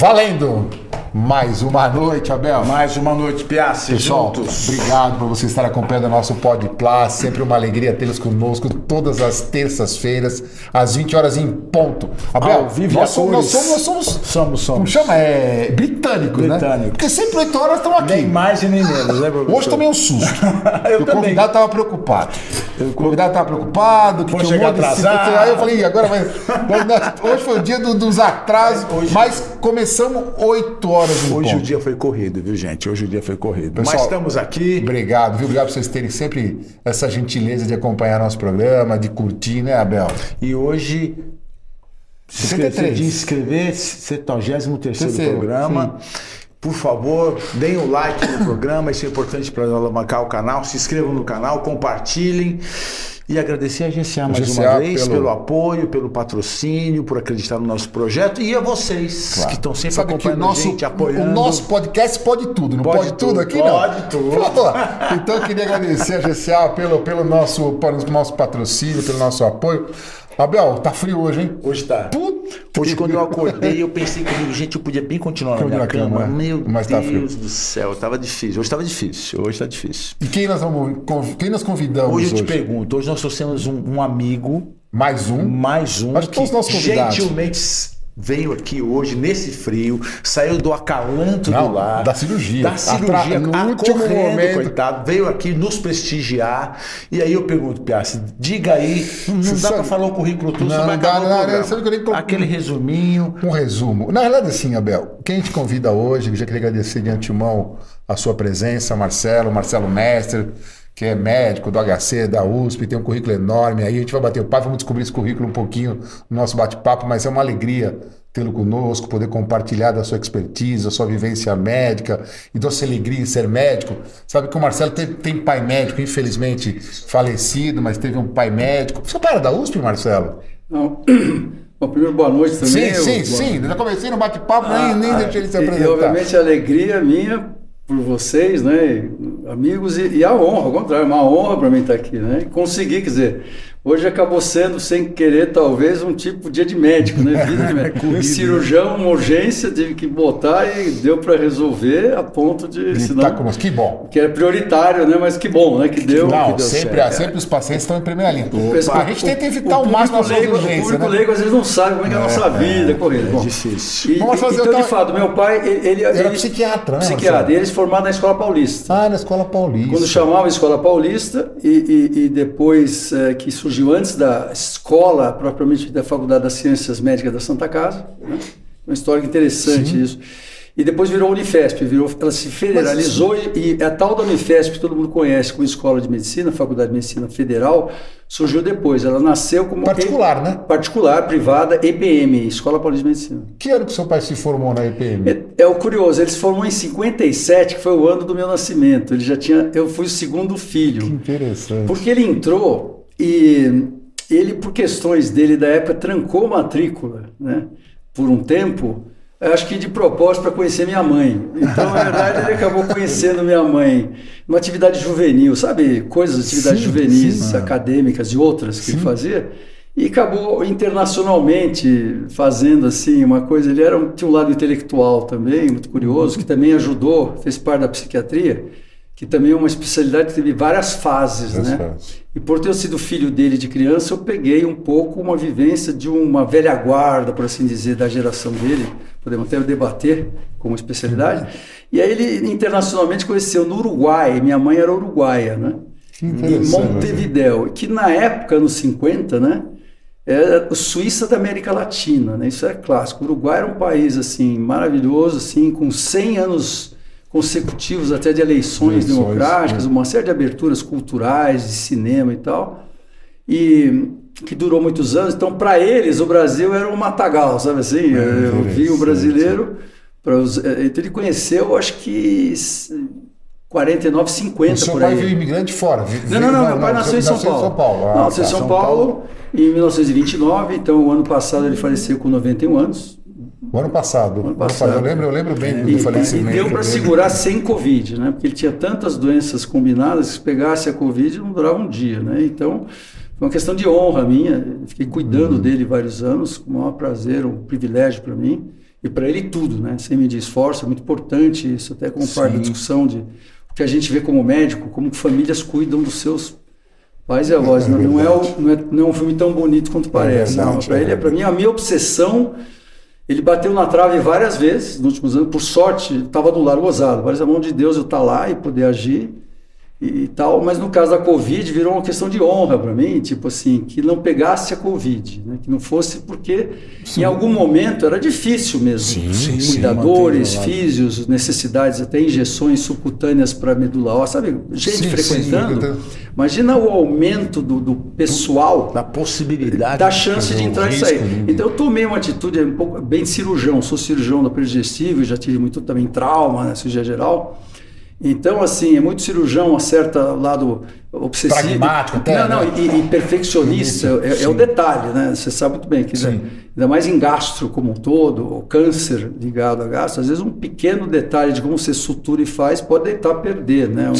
Valendo! Mais uma noite, Abel. Mais uma noite, Piassi, Pessoal, juntos. obrigado por você estar acompanhando o nosso Pod Plus. Sempre uma alegria tê-los conosco todas as terças-feiras, às 20 horas em ponto. Abel, Ao vivo nós, somos, nós somos, nós somos, Somos, somos. como chama? É britânico, né? Britânico. Porque sempre 8 horas estamos aqui. Nem mais e nem menos, né, professor? Hoje tomei um susto. Eu o também. convidado estava preocupado. O convidado estava preocupado. Que Vou tinha um monte de. Aí eu falei, "Ih, agora vai. Hoje, hoje foi o dia do- dos atrasos, mas começamos 8 horas em Hoje ponto. o dia foi corrido, viu, gente? Hoje o dia foi corrido. Pessoal, Mas estamos aqui. Obrigado, viu? Obrigado por vocês terem sempre essa gentileza de acompanhar nosso programa, de curtir, né, Abel? E hoje. 63. De inscrever, 73 Terceiro, programa. Por favor, deem o like no programa, isso é importante para alavancar o canal. Se inscrevam no canal, compartilhem. E agradecer a GCA mais GCA uma vez pelo- pelo... apoio, pelo patrocínio, por acreditar no nosso projeto e a vocês Claro. que estão sempre Sabe acompanhando nosso, a gente, apoiando. o nosso podcast pode tudo, não pode, Pode tudo, tudo, aqui não? pode tudo. Pô, então eu queria agradecer a GCA pelo, pelo, nosso, pelo nosso patrocínio, pelo nosso apoio. Abel, tá frio hoje, hein? Hoje tá. Puta Hoje, quando eu acordei, eu pensei comigo, gente, eu podia bem continuar na minha cama, cama. né? Meu Mas tá frio. Deus do céu, tava difícil. Hoje tava difícil. Hoje tá difícil. E quem nós vamos quem nós convidamos Hoje hoje? eu te pergunto, hoje nós trouxemos um, um amigo, Mais um. mais um, Acho que todos os nossos convidados. gentilmente veio aqui hoje, nesse frio, saiu do acalanto Não, do lar. da cirurgia. Da cirurgia, Atra- no último correndo, momento. coitado. Veio aqui nos prestigiar. E aí eu pergunto, Piassi, diga aí, não, dá pra falar o currículo tudo, Não, não dá, não, Aquele resuminho. Um resumo. Na realidade, assim, Abel, quem gente convida hoje, eu já queria agradecer de antemão a sua presença, Marcelo, Marcelo Mestre, que é médico do HC, da USP, tem um currículo enorme aí. A gente vai bater o papo, vamos descobrir esse currículo um pouquinho no nosso bate-papo, mas é uma alegria tê-lo conosco, poder compartilhar da sua expertise, da sua vivência médica e da sua alegria em ser médico. Sabe que o Marcelo tem, tem pai médico, infelizmente falecido, mas teve um pai médico. Você para da USP, Marcelo? Não. Bom, primeiro, boa noite também. Sim, Eu- sim, boa- sim. Já comecei no bate-papo, nem, nem Ah, deixei ele se apresentar. E, obviamente, a alegria minha por vocês, né, amigos, e, e a honra, ao contrário, uma honra para mim estar aqui, né? Conseguir, quer dizer, hoje acabou sendo, sem querer, talvez, um tipo dia de médico, né? Vida de médico. Corrido, cirurgião, uma urgência, tive que botar e deu para resolver a ponto de, senão, tá conosco. Que bom. que era prioritário, né? Mas que bom, né? Que deu. Não, que deu sempre, sempre os pacientes estão em primeira linha. Pessoal, a gente tenta evitar o, público máximo as leigo- O urgências, público né? leigo às vezes não sabe como é que é a nossa vida corrida. É Bom, difícil. E, Vamos fazer então, outra- de fato, meu pai, ele, ele, Era ele- psiquiatra, né, Psiquiatra, e ele se formado na Escola Paulista. Ah, na Escola Paulista. Quando chamava Escola Paulista e, e- e depois eh, que surgiu antes da escola propriamente da Faculdade das Ciências Médicas da Santa Casa, né? uma história interessante isso. E depois virou Unifesp, virou, ela se federalizou e, e a tal da Unifesp que todo mundo conhece como Escola de Medicina, Faculdade de Medicina Federal, surgiu depois. Ela nasceu como Particular, né? particular, privada, EPM, Escola Paulista de Medicina. Que ano que seu pai se formou na EPM? É, é o curioso, ele se formou em 57, que foi o ano do meu nascimento. Ele já tinha, eu fui o segundo filho. Que interessante. Porque ele entrou e ele, por questões dele da época, trancou matrícula, né? Por um tempo, acho que de propósito para conhecer minha mãe. Então, na verdade, ele acabou conhecendo minha mãe numa atividade juvenil, sabe? Coisas, atividades Sim, juvenis, sim. acadêmicas e outras que Sim. ele fazia. E acabou internacionalmente fazendo assim uma coisa. Ele era um, tinha um lado intelectual também, muito curioso, que também ajudou, fez parte da psiquiatria, que também é uma especialidade que teve várias fases, Várias né? fases. E por ter sido filho dele de criança, eu peguei um pouco uma vivência de uma velha guarda, por assim dizer, da geração dele. Podemos até debater como especialidade. E aí ele internacionalmente conheceu no Uruguai. Minha mãe era uruguaia, né? Em. Montevidéu, que na época, nos 50, né? Era Suíça da América Latina, né? Isso é clássico. O Uruguai era um país assim maravilhoso, assim, com 100 anos consecutivos até de eleições, Eleições, democráticas, né? uma série de aberturas culturais, de cinema e tal, e que durou muitos anos. Então, para eles, o Brasil era um matagal, sabe assim? É, Eu vi o interessante. brasileiro, os, eh, então ele conheceu, acho que 49, 50 O seu por pai aí. veio imigrante fora. Não, não, não, meu pai nasceu em São Paulo. São Paulo. Ah, Não, nasceu em tá. São, Paulo, em 1929, então o ano passado ele faleceu com 91 anos. O ano passado. Ano passado. Eu lembro, eu lembro bem E, do e falecimento. deu para segurar sem Covid, né? Porque ele tinha tantas doenças combinadas que se pegasse a Covid não durava um dia, né? Então foi uma questão de honra minha. Fiquei cuidando Uhum. dele vários anos, com o maior prazer, um privilégio para mim. E para ele tudo, né? Sem medir esforço, é muito importante isso, até como parte da discussão de o que a gente vê como médico, como famílias cuidam dos seus pais e avós. não, não, é o, não, é, não é um filme tão bonito quanto parece. não, para ele, é para mim, a minha obsessão. Ele bateu na trave várias vezes nos últimos anos. Por sorte, estava do lado gozado. Parece a mão de Deus eu estar tá lá e poder agir e, tal, mas no caso da Covid virou uma questão de honra para mim, tipo assim, que não pegasse a Covid, né? que não fosse porque sim. em algum momento era difícil mesmo. Sim, Cuidadores, sim, físios, necessidades, até injeções subcutâneas para medula óssea, sabe? Gente frequentando. Imagina o aumento do, do, pessoal. Da possibilidade. Da chance de entrar e sair. Né? Então eu tomei uma atitude um pouco bem cirurgião, sou cirurgião da digestiva, já tive muito também trauma na né, cirurgia geral. Então, assim, é muito cirurgião, acerta lado obsessivo. Pragmático até. Não, não, né? e, e, perfeccionista é, é, o detalhe, né? Você sabe muito bem que ainda, ainda mais em gastro como um todo, o câncer ligado a gastro, às vezes um pequeno detalhe de como você sutura e faz pode deitar a perder, né?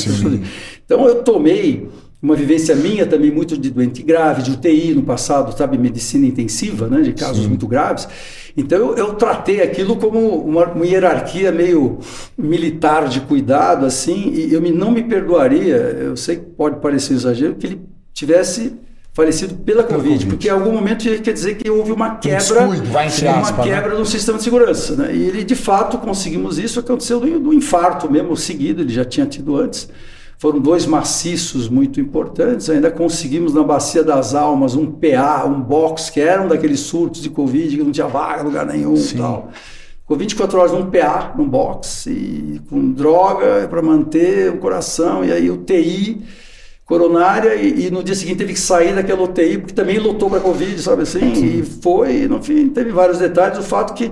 Então eu tomei uma vivência minha também muito de doente grave, de UTI no passado, sabe, medicina intensiva, né, de casos Sim. muito graves. Então eu, eu tratei aquilo como uma, uma, hierarquia meio militar de cuidado, assim, e eu me, não me perdoaria, eu sei que pode parecer exagero, que ele tivesse falecido pela COVID, COVID, porque em algum momento quer dizer que houve uma quebra, vai uma né? quebra no sistema de segurança, né? E ele de fato conseguimos isso, aconteceu do, do infarto mesmo seguido, ele já tinha tido antes. Foram dois maciços muito importantes. Ainda conseguimos na Bacia das Almas um PA, um box, que eram daqueles surtos de Covid, que não tinha vaga, lugar nenhum e tal. Ficou 24 horas num PA, num box, e com droga para manter o coração, e aí UTI coronária, e, e, no dia seguinte teve que sair daquela UTI, porque também lotou para Covid, sabe assim? Sim. E foi, no fim, teve vários detalhes. O fato que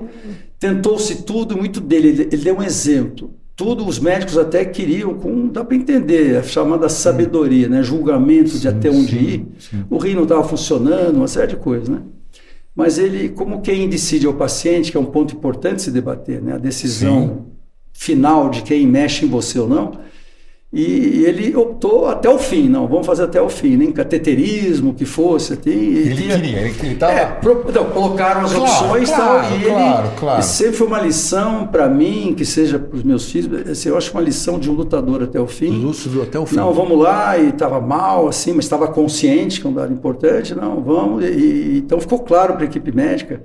tentou-se tudo muito dele. Ele, ele deu um exemplo tudo os médicos até queriam, com, dá para entender, a chamada sabedoria, né? julgamento sim, de até onde sim, ir. Sim. O rim não estava funcionando, uma série de coisas. Né? Mas ele, como quem decide é o paciente, que é um ponto importante se debater, né? a decisão final de quem mexe em você ou não, e ele optou até o fim, não, vamos fazer até o fim, nem cateterismo, que fosse. Assim, ele, ele queria, ele estava. É, pro, não, colocaram as claro, opções claro, tal, e claro, ele. Claro. E sempre foi uma lição para mim, que seja para os meus filhos, assim, eu acho uma lição de um lutador até o fim. Lúcido até o fim. Não, vamos lá, e estava mal, assim, mas estava consciente que é um dado importante, não, vamos. E, então ficou claro para a equipe médica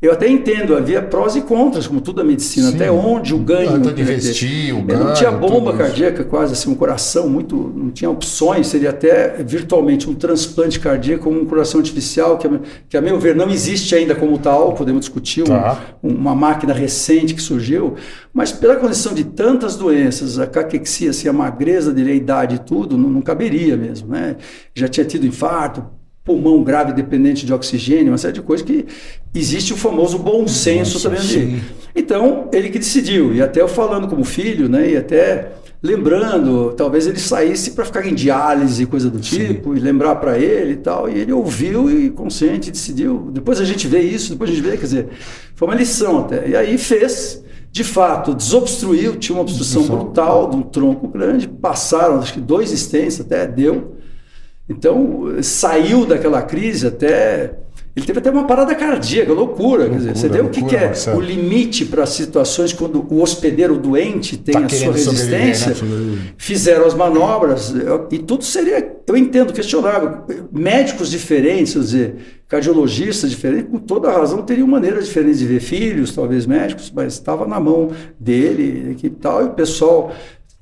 eu até entendo, havia prós e contras, como tudo a medicina, Sim. até onde o ganho. de investir, o ganho. Não tinha bomba cardíaca, quase assim, um coração muito. Não tinha opções, seria até virtualmente um transplante cardíaco um coração artificial, que, que a meu ver não existe ainda como tal, podemos discutir, tá. um, uma máquina recente que surgiu, mas pela condição de tantas doenças, a caquexia, assim, a magreza dele, a idade e tudo, não, não caberia mesmo. Né? Já tinha tido infarto, pulmão grave dependente de oxigênio, uma série de coisas que existe o famoso bom senso também ali. Então, ele que decidiu, e até eu falando como filho, né, e até lembrando, talvez ele saísse para ficar em diálise, coisa do tipo, sim. e lembrar para ele e tal, e ele ouviu e consciente decidiu. Depois a gente vê isso, depois a gente vê, quer dizer, foi uma lição até. E aí fez, de fato, desobstruiu, tinha uma obstrução brutal de um tronco grande, passaram acho que dois stents até deu, então, saiu daquela crise até. Ele teve até uma parada cardíaca, loucura. loucura quer dizer, você vê o que, que é Marcelo. o limite para situações quando o hospedeiro doente tem tá a sua resistência. Né? Fizeram as manobras e tudo seria, eu entendo, questionável. Médicos diferentes, quer dizer, cardiologistas diferentes, com toda a razão, teriam maneiras diferentes de ver filhos, talvez médicos, mas estava na mão dele e tal. E o pessoal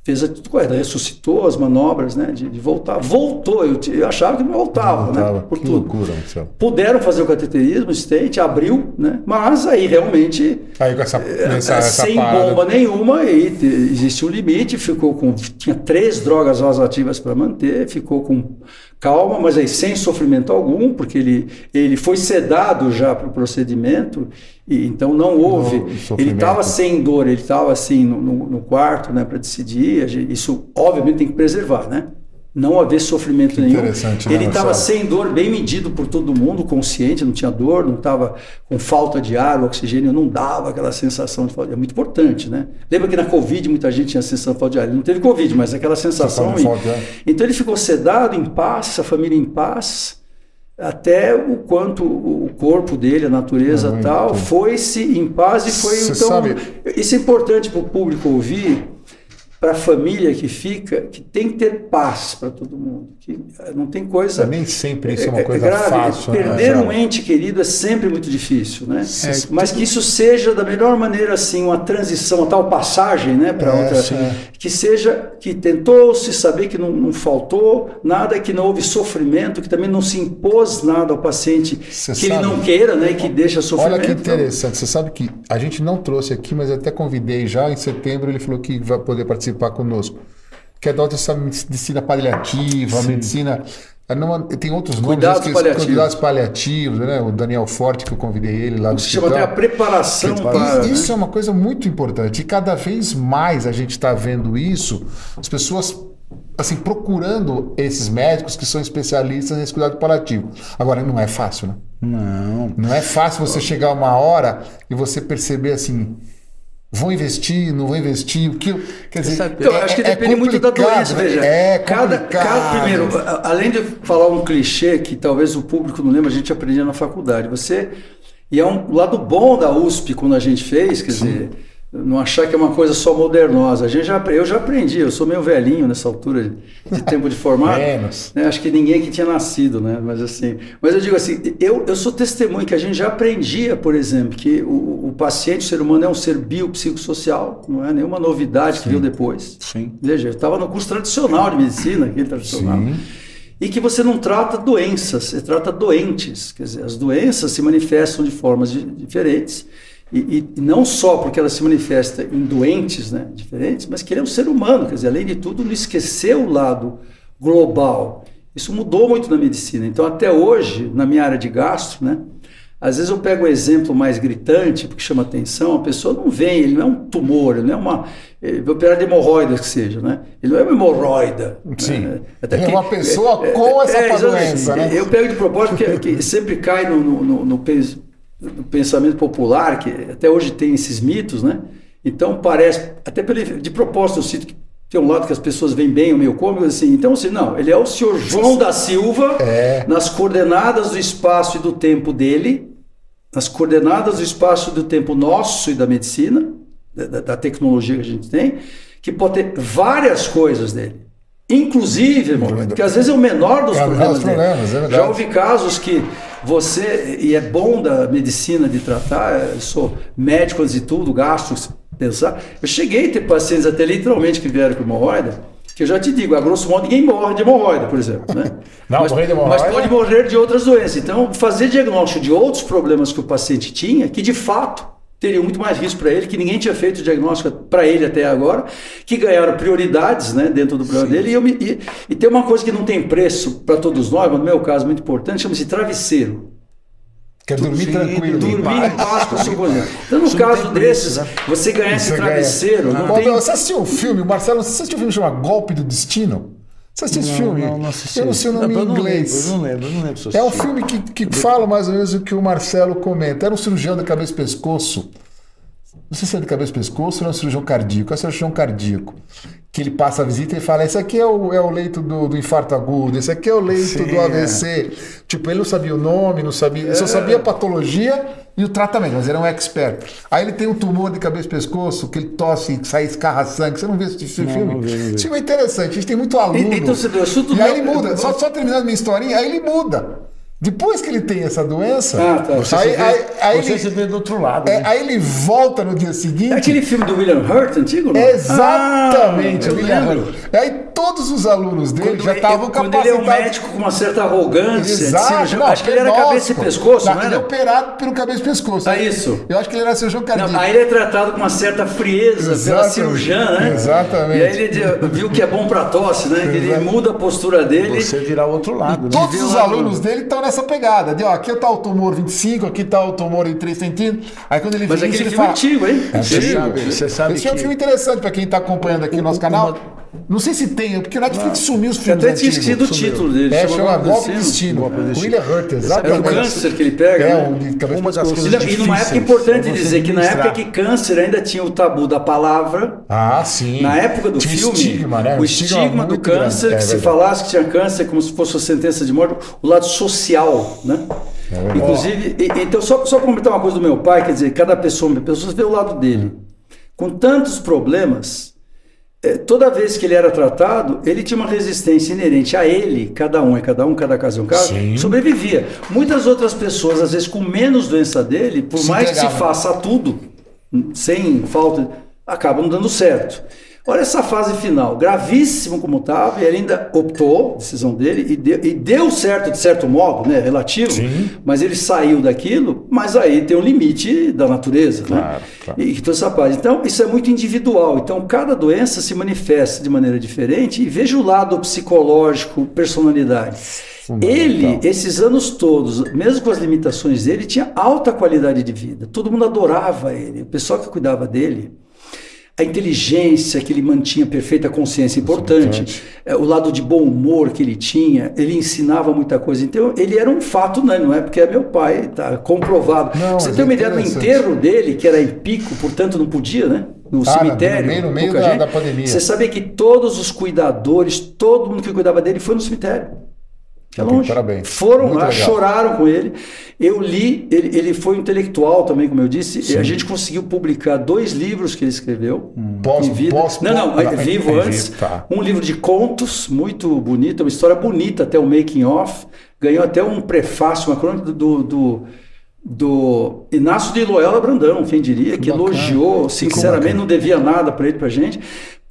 fez a tudo correto, ressuscitou as manobras, né, de, de voltar. Voltou, eu, eu, achava que não voltava, não voltava. né, por que tudo. loucura, Puderam fazer o cateterismo, o state, abriu, né, mas aí realmente aí com essa, eh, essa, sem bomba nenhuma, aí existe um limite, ficou com, tinha três drogas vasoativas para manter, ficou com calma, mas aí sem sofrimento algum, porque ele, ele foi sedado já para o procedimento e, então não houve. Não, ele estava sem dor, ele estava assim no, no, no quarto, né, para decidir. Isso obviamente tem que preservar, né? Não haver sofrimento nenhum. Né, ele estava sem dor, bem medido por todo mundo, consciente, não tinha dor, não estava com falta de ar, o oxigênio não dava aquela sensação de falta. É muito importante, né? Lembra que na Covid muita gente tinha a sensação de falta de ar. Ele não teve Covid, mas aquela sensação. Então ele ficou sedado, em paz, a família em paz até o quanto o corpo dele, a natureza Muito. tal, foi-se em paz e foi Cê então. sabe- Isso é importante para o público ouvir, para a família que fica, que tem que ter paz para todo mundo. Que eh, não tem coisa. Nem sempre isso é uma É- é coisa grave. fácil. né, Perder um Marcelo? ente querido é sempre muito difícil, né? É, Mas que isso seja da melhor maneira assim, uma transição, uma tal passagem, né, para É, outra, sim. que seja que tentou se saber que não, não faltou nada, que não houve sofrimento, que também não se impôs nada ao paciente Você que ele sabe- não queira, né, que deixa sofrimento. Olha que Então, interessante. Você sabe que a gente não trouxe aqui, mas até convidei já em setembro. Ele falou que vai poder participar conosco. Que da outra essa medicina paliativa, a medicina. tem outros nomes. Cuidados esqueci, paliativos. Cuidados paliativos, né? O Daniel Forte, que eu convidei ele lá do se chama até a hospital. preparação para. isso é uma coisa muito importante. E cada vez mais a gente está vendo isso, as pessoas assim procurando esses médicos que são especialistas nesse cuidado paliativo. Agora não é fácil, né? Não. Não é fácil você chegar uma hora e você perceber assim, vou investir, não vou investir, o que quer dizer, sabe- Então, acho que depende muito da doença, né? veja. É cada, cada primeiro, além de falar um clichê que talvez o público não lembre, a gente aprendia na faculdade. Você e é um lado bom da USP quando a gente fez, quer dizer, não achar que é uma coisa só modernosa. A gente já, eu já aprendi, eu sou meio velhinho nessa altura de tempo de formar. Menos. né? Acho que ninguém que tinha nascido, né? Mas assim, mas eu digo assim, eu, eu sou testemunho que a gente já aprendia, por exemplo, que o, o paciente, o ser humano é um ser biopsicossocial, não é nenhuma novidade que veio depois. Sim. Veja, eu estava no curso tradicional de medicina, aquele tradicional. Sim. E que você não trata doenças, você trata doentes. Quer dizer, as doenças se manifestam de formas di- diferentes. E, e- não só porque elas se manifestam em doentes né, diferentes, mas que ele é um ser humano. Quer dizer, além de tudo, não esquecer o lado global. Isso mudou muito na medicina. Então, até hoje, na minha área de gastro, né, às vezes eu pego um exemplo mais gritante, porque chama atenção, a pessoa não vem, ele não é um tumor, ele não é uma. Ele vai operar de hemorroida que seja, né? Ele não é uma hemorroida. Sim. né? É uma pessoa com essa exatamente. doença, né? Eu pego de propósito porque, que sempre cai no, no, no- no pens- no pensamento popular, que até hoje tem esses mitos, né? Então parece, até pelo, de propósito eu cito que tem um lado que as pessoas veem bem o meio cômico, assim, então assim, não, ele é o senhor João da Silva, É. nas coordenadas do espaço e do tempo dele, nas coordenadas do espaço e do tempo nosso e da medicina, da, da- tecnologia que a gente tem, que pode ter várias coisas dele. Inclusive, irmão, que às vezes é o menor dos É o menor problemas. dele. problemas, é. Já houve casos que você, e é bom da medicina de tratar, eu sou médico antes de tudo, gastro, pensar. Eu cheguei a ter pacientes até literalmente que vieram com hemorroida, que eu já te digo, a grosso modo ninguém morre de hemorroida, por exemplo. Né? Não, mas, morrer de hemorroida- mas pode morrer de outras doenças. Então, fazer diagnóstico de outros problemas que o paciente tinha, que de fato teria muito mais risco para ele, que ninguém tinha feito diagnóstico para ele até agora, que ganharam prioridades né, dentro do problema dele. E, eu me- e- e tem uma coisa que não tem preço para todos nós, mas no meu caso muito importante, chama-se travesseiro. Quer dormir Sim, tranquilo. dormir Dormir em paz com o seu. Então, no Isso caso tem preço, desses, né? você ganhar esse Você ganha. travesseiro, não Bom, tem... Você assistiu o filme, Marcelo? Você assistiu o filme chamado Golpe do Destino? Você assistiu esse filme? Não, não assisti. Eu não sei o nome eu em não inglês. Lembro, eu não lembro, eu não lembro se eu É um filme que, que fala mais ou menos o que o Marcelo comenta. Era um cirurgião da cabeça e pescoço. Não sei se é de cabeça e pescoço ou é um cirurgião cardíaco. É um cirurgião cardíaco. Que ele passa a visita e fala: Esse aqui é o, é o leito do, do infarto agudo, esse aqui é o leito Sim, do AVC. Tipo, ele não sabia o nome, não sabia. Ele É. só sabia a patologia e o tratamento, mas ele é um expert. Aí ele tem um tumor de cabeça e pescoço, que ele tosse, que sai escarra sangue. Você não vê esse filme? não vi, não vi. Esse filme é interessante. A gente tem muito aluno. E- então, você assunto e aí ele muda. Só, só terminando minha historinha, aí ele muda. Depois que ele tem essa doença, Ah, tá. Você, aí, se vê, aí, aí você ele, se vê do outro lado. é, né? aí ele volta no dia seguinte. É aquele filme do William Hurt, antigo? Não? Exatamente, Ah, eu William lembro. Hurt. Aí todos os alunos dele Quando já estavam Quando ele é um capacitados. médico com uma certa arrogância, Exato, cirurgião, não, acho que ele era cabeça e pescoço, Não, não Ele é era? operado pelo cabeça e pescoço. Ah, isso. Eu acho que ele era cirurgião cardíaco. Não, aí ele é tratado com uma certa frieza pela Exatamente. cirurgiã, né? Exatamente. E aí ele viu que é bom para tosse, né? Que ele muda a postura dele. Você virar o outro lado. né? Todos os alunos dele estão nessa pegada. De, ó, aqui tá o tumor 25, aqui tá o tumor em 3 centímetros. Aí quando ele Mas vê aquele isso, ele filme é fala... antigo, hein? É Você antigo. sabe, você sabe Esse é um que- filme interessante para quem está acompanhando aqui no nosso canal. Não sei se tem, porque o Netflix sumiu os filmes Até tinha esquecido o título dele. É, chama Golpe Destino. Destino. William Hurt, É o exatamente. câncer que ele pega, É, né? um Uma das coisas E, numa época difíceis importante dizer que na época que câncer ainda tinha o tabu da palavra, Ah, sim. na época do Tinha filme, estigma, né? o estigma do grande. câncer, É que se falasse que tinha câncer como se fosse uma sentença de morte, o lado social, né? É. Inclusive, e- então só, só para comentar uma coisa do meu pai, quer dizer, cada pessoa, uma pessoa vê o lado dele. Com tantos problemas, toda vez que ele era tratado, ele tinha uma resistência inerente a ele, cada um é cada um, cada caso é um caso, Sim. sobrevivia. Muitas outras pessoas, às vezes com menos doença dele, por Se mais que se faça tudo, sem falta, acabam dando certo. Olha essa fase final, gravíssimo como estava, e ele ainda optou, decisão dele, e deu, e deu certo de certo modo, né, relativo, Sim. mas ele saiu daquilo, mas aí tem um limite da natureza, né? Claro, claro. E toda essa parte. Então, isso é muito individual. Então, cada doença se manifesta de maneira diferente e veja o lado psicológico, personalidade. Ele, esses anos todos, mesmo com as limitações dele, tinha alta qualidade de vida. Todo mundo adorava ele. O pessoal que cuidava dele, a inteligência que ele mantinha perfeita consciência, importante. É, o lado de bom humor que ele tinha, ele ensinava muita coisa. Então, ele era um fato, né? não é porque é meu pai, tá comprovado. Não, Você tem uma ideia do enterro dele, que era em pico, portanto não podia, né? No Ah, cemitério. no meio- no meio da- gente. da pandemia. Você sabia que todos os cuidadores, todo mundo que cuidava dele foi no cemitério. Que é longe. parabéns. Foram Muito lá, legal. choraram com ele. Eu li, ele, ele foi intelectual também, como eu disse, e a gente conseguiu publicar dois livros que ele escreveu. Pós- em vida. pós- não, não, é vivo é antes. tá. Um livro de contos, muito bonito, uma história bonita, até o making of. Ganhou até um prefácio, uma crônica do, do, do Inácio de Loyola Brandão, quem diria, que, bacana. elogiou, sinceramente, não devia nada para ele, para gente.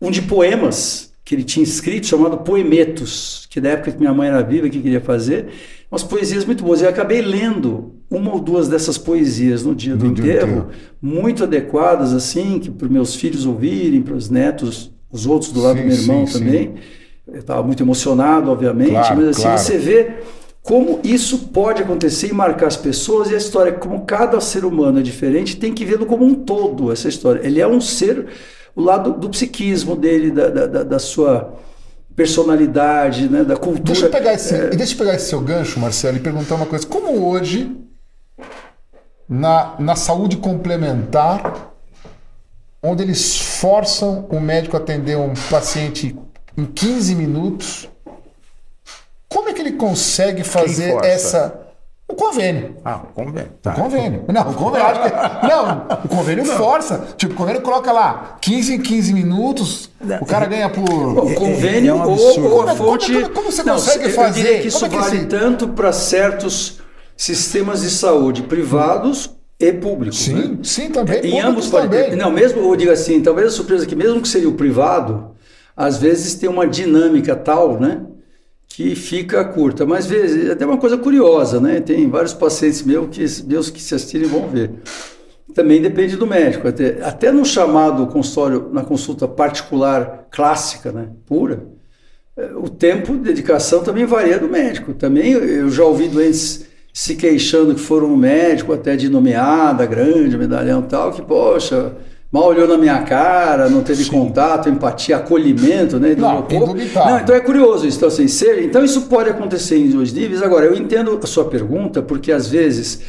Um de poemas que ele tinha escrito, chamado Poemetos, que da época que minha mãe era viva, que queria fazer, umas poesias muito boas. Eu acabei lendo uma ou duas dessas poesias no dia do, do enterro, enterro. muito adequadas, assim, que para os meus filhos ouvirem, para os netos, os outros do lado Sim, do meu irmão sim, também. Eu estava muito emocionado, obviamente, Claro, mas assim, claro. você vê como isso pode acontecer e marcar as pessoas e a história, como cada ser humano é diferente, tem que vê-lo como um todo, essa história. Ele é um ser, o lado do psiquismo dele, da, da, da- sua personalidade, né, da cultura. Deixa eu, pegar esse, e deixa eu pegar esse seu gancho, Marcelo, e perguntar uma coisa. Como hoje, na, na saúde complementar, onde eles forçam o médico a atender um paciente em 15 minutos, como é que ele consegue fazer essa. O convênio. Ah, convém. O convênio. Não, o convênio. acho que- não, o convênio força. Tipo, o convênio coloca lá 15 em 15 minutos, o cara ganha por. O convênio é um ou, ou a Como- fonte. como- como você Não, consegue eu fazer? diria que isso Como é que vale tanto para certos sistemas de saúde privados e públicos. Sim, né? sim, também. Em ambos também. ter. Não, mesmo, eu digo assim, talvez a surpresa que mesmo que seria o privado, às vezes tem uma dinâmica tal, né? Que fica curta. Mas vezes, até uma coisa curiosa, né? Tem vários pacientes meus que, meus que se assistirem vão ver. Também depende do médico. Até, até no chamado consultório, na consulta particular clássica, né? Pura, eh, o tempo de dedicação também varia do médico. Também eu- já ouvi doentes se queixando que foram no médico até de nomeada, grande, medalhão tal, que, poxa, mal olhou na minha cara, não teve contato, empatia, acolhimento, né? do Não, meu corpo. indubitável. Não, então é curioso isso. Então, assim, ser- então isso pode acontecer em dois níveis. Agora, eu entendo a sua pergunta, porque às vezes,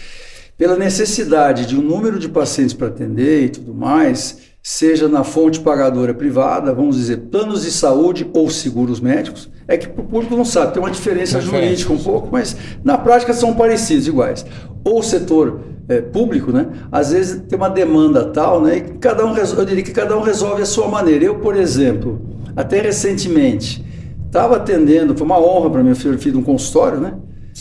pela necessidade de um número de pacientes para atender e tudo mais, seja na fonte pagadora privada, vamos dizer, planos de saúde ou seguros médicos, é que o público não sabe, tem uma diferença Diferença. jurídica um pouco, mas na prática são parecidos, iguais. Ou o setor eh, público, né? Às vezes tem uma demanda tal, né? E cada um, eu diria que cada um resolve a sua maneira. Eu, por exemplo, até recentemente, estava atendendo, foi uma honra para mim, eu fiz fiz um consultório, né?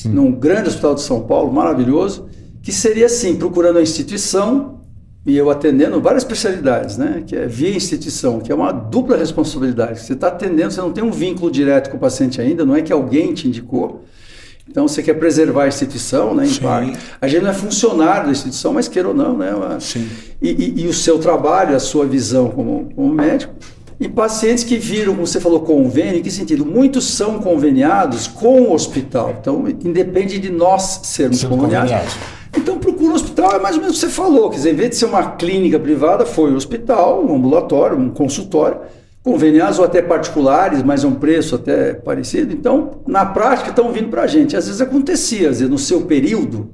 Num grande hospital de São Paulo, maravilhoso, que seria assim, procurando a instituição e eu atendendo várias especialidades, né? Que é via instituição, que é uma dupla responsabilidade. Você está atendendo, você não tem um vínculo direto com o paciente ainda, não é que alguém te indicou. Então você quer preservar a instituição, né? Em Sim. parte. A gente não é funcionário da instituição, mas queira ou não, né? Sim. E, e- e o seu trabalho, a sua visão como, como médico. E pacientes que viram, como você falou, convênio, em que sentido? Muitos são conveniados com o hospital. Então, independe de nós sermos conveniados. Então, procura um hospital, é mais ou menos o que você falou. Quer dizer, em vez de ser uma clínica privada, foi um hospital, um ambulatório, um consultório, conveniados ou até particulares, mas é um preço até parecido. Então, na prática, estão vindo para a gente. Às vezes acontecia, às vezes no seu período,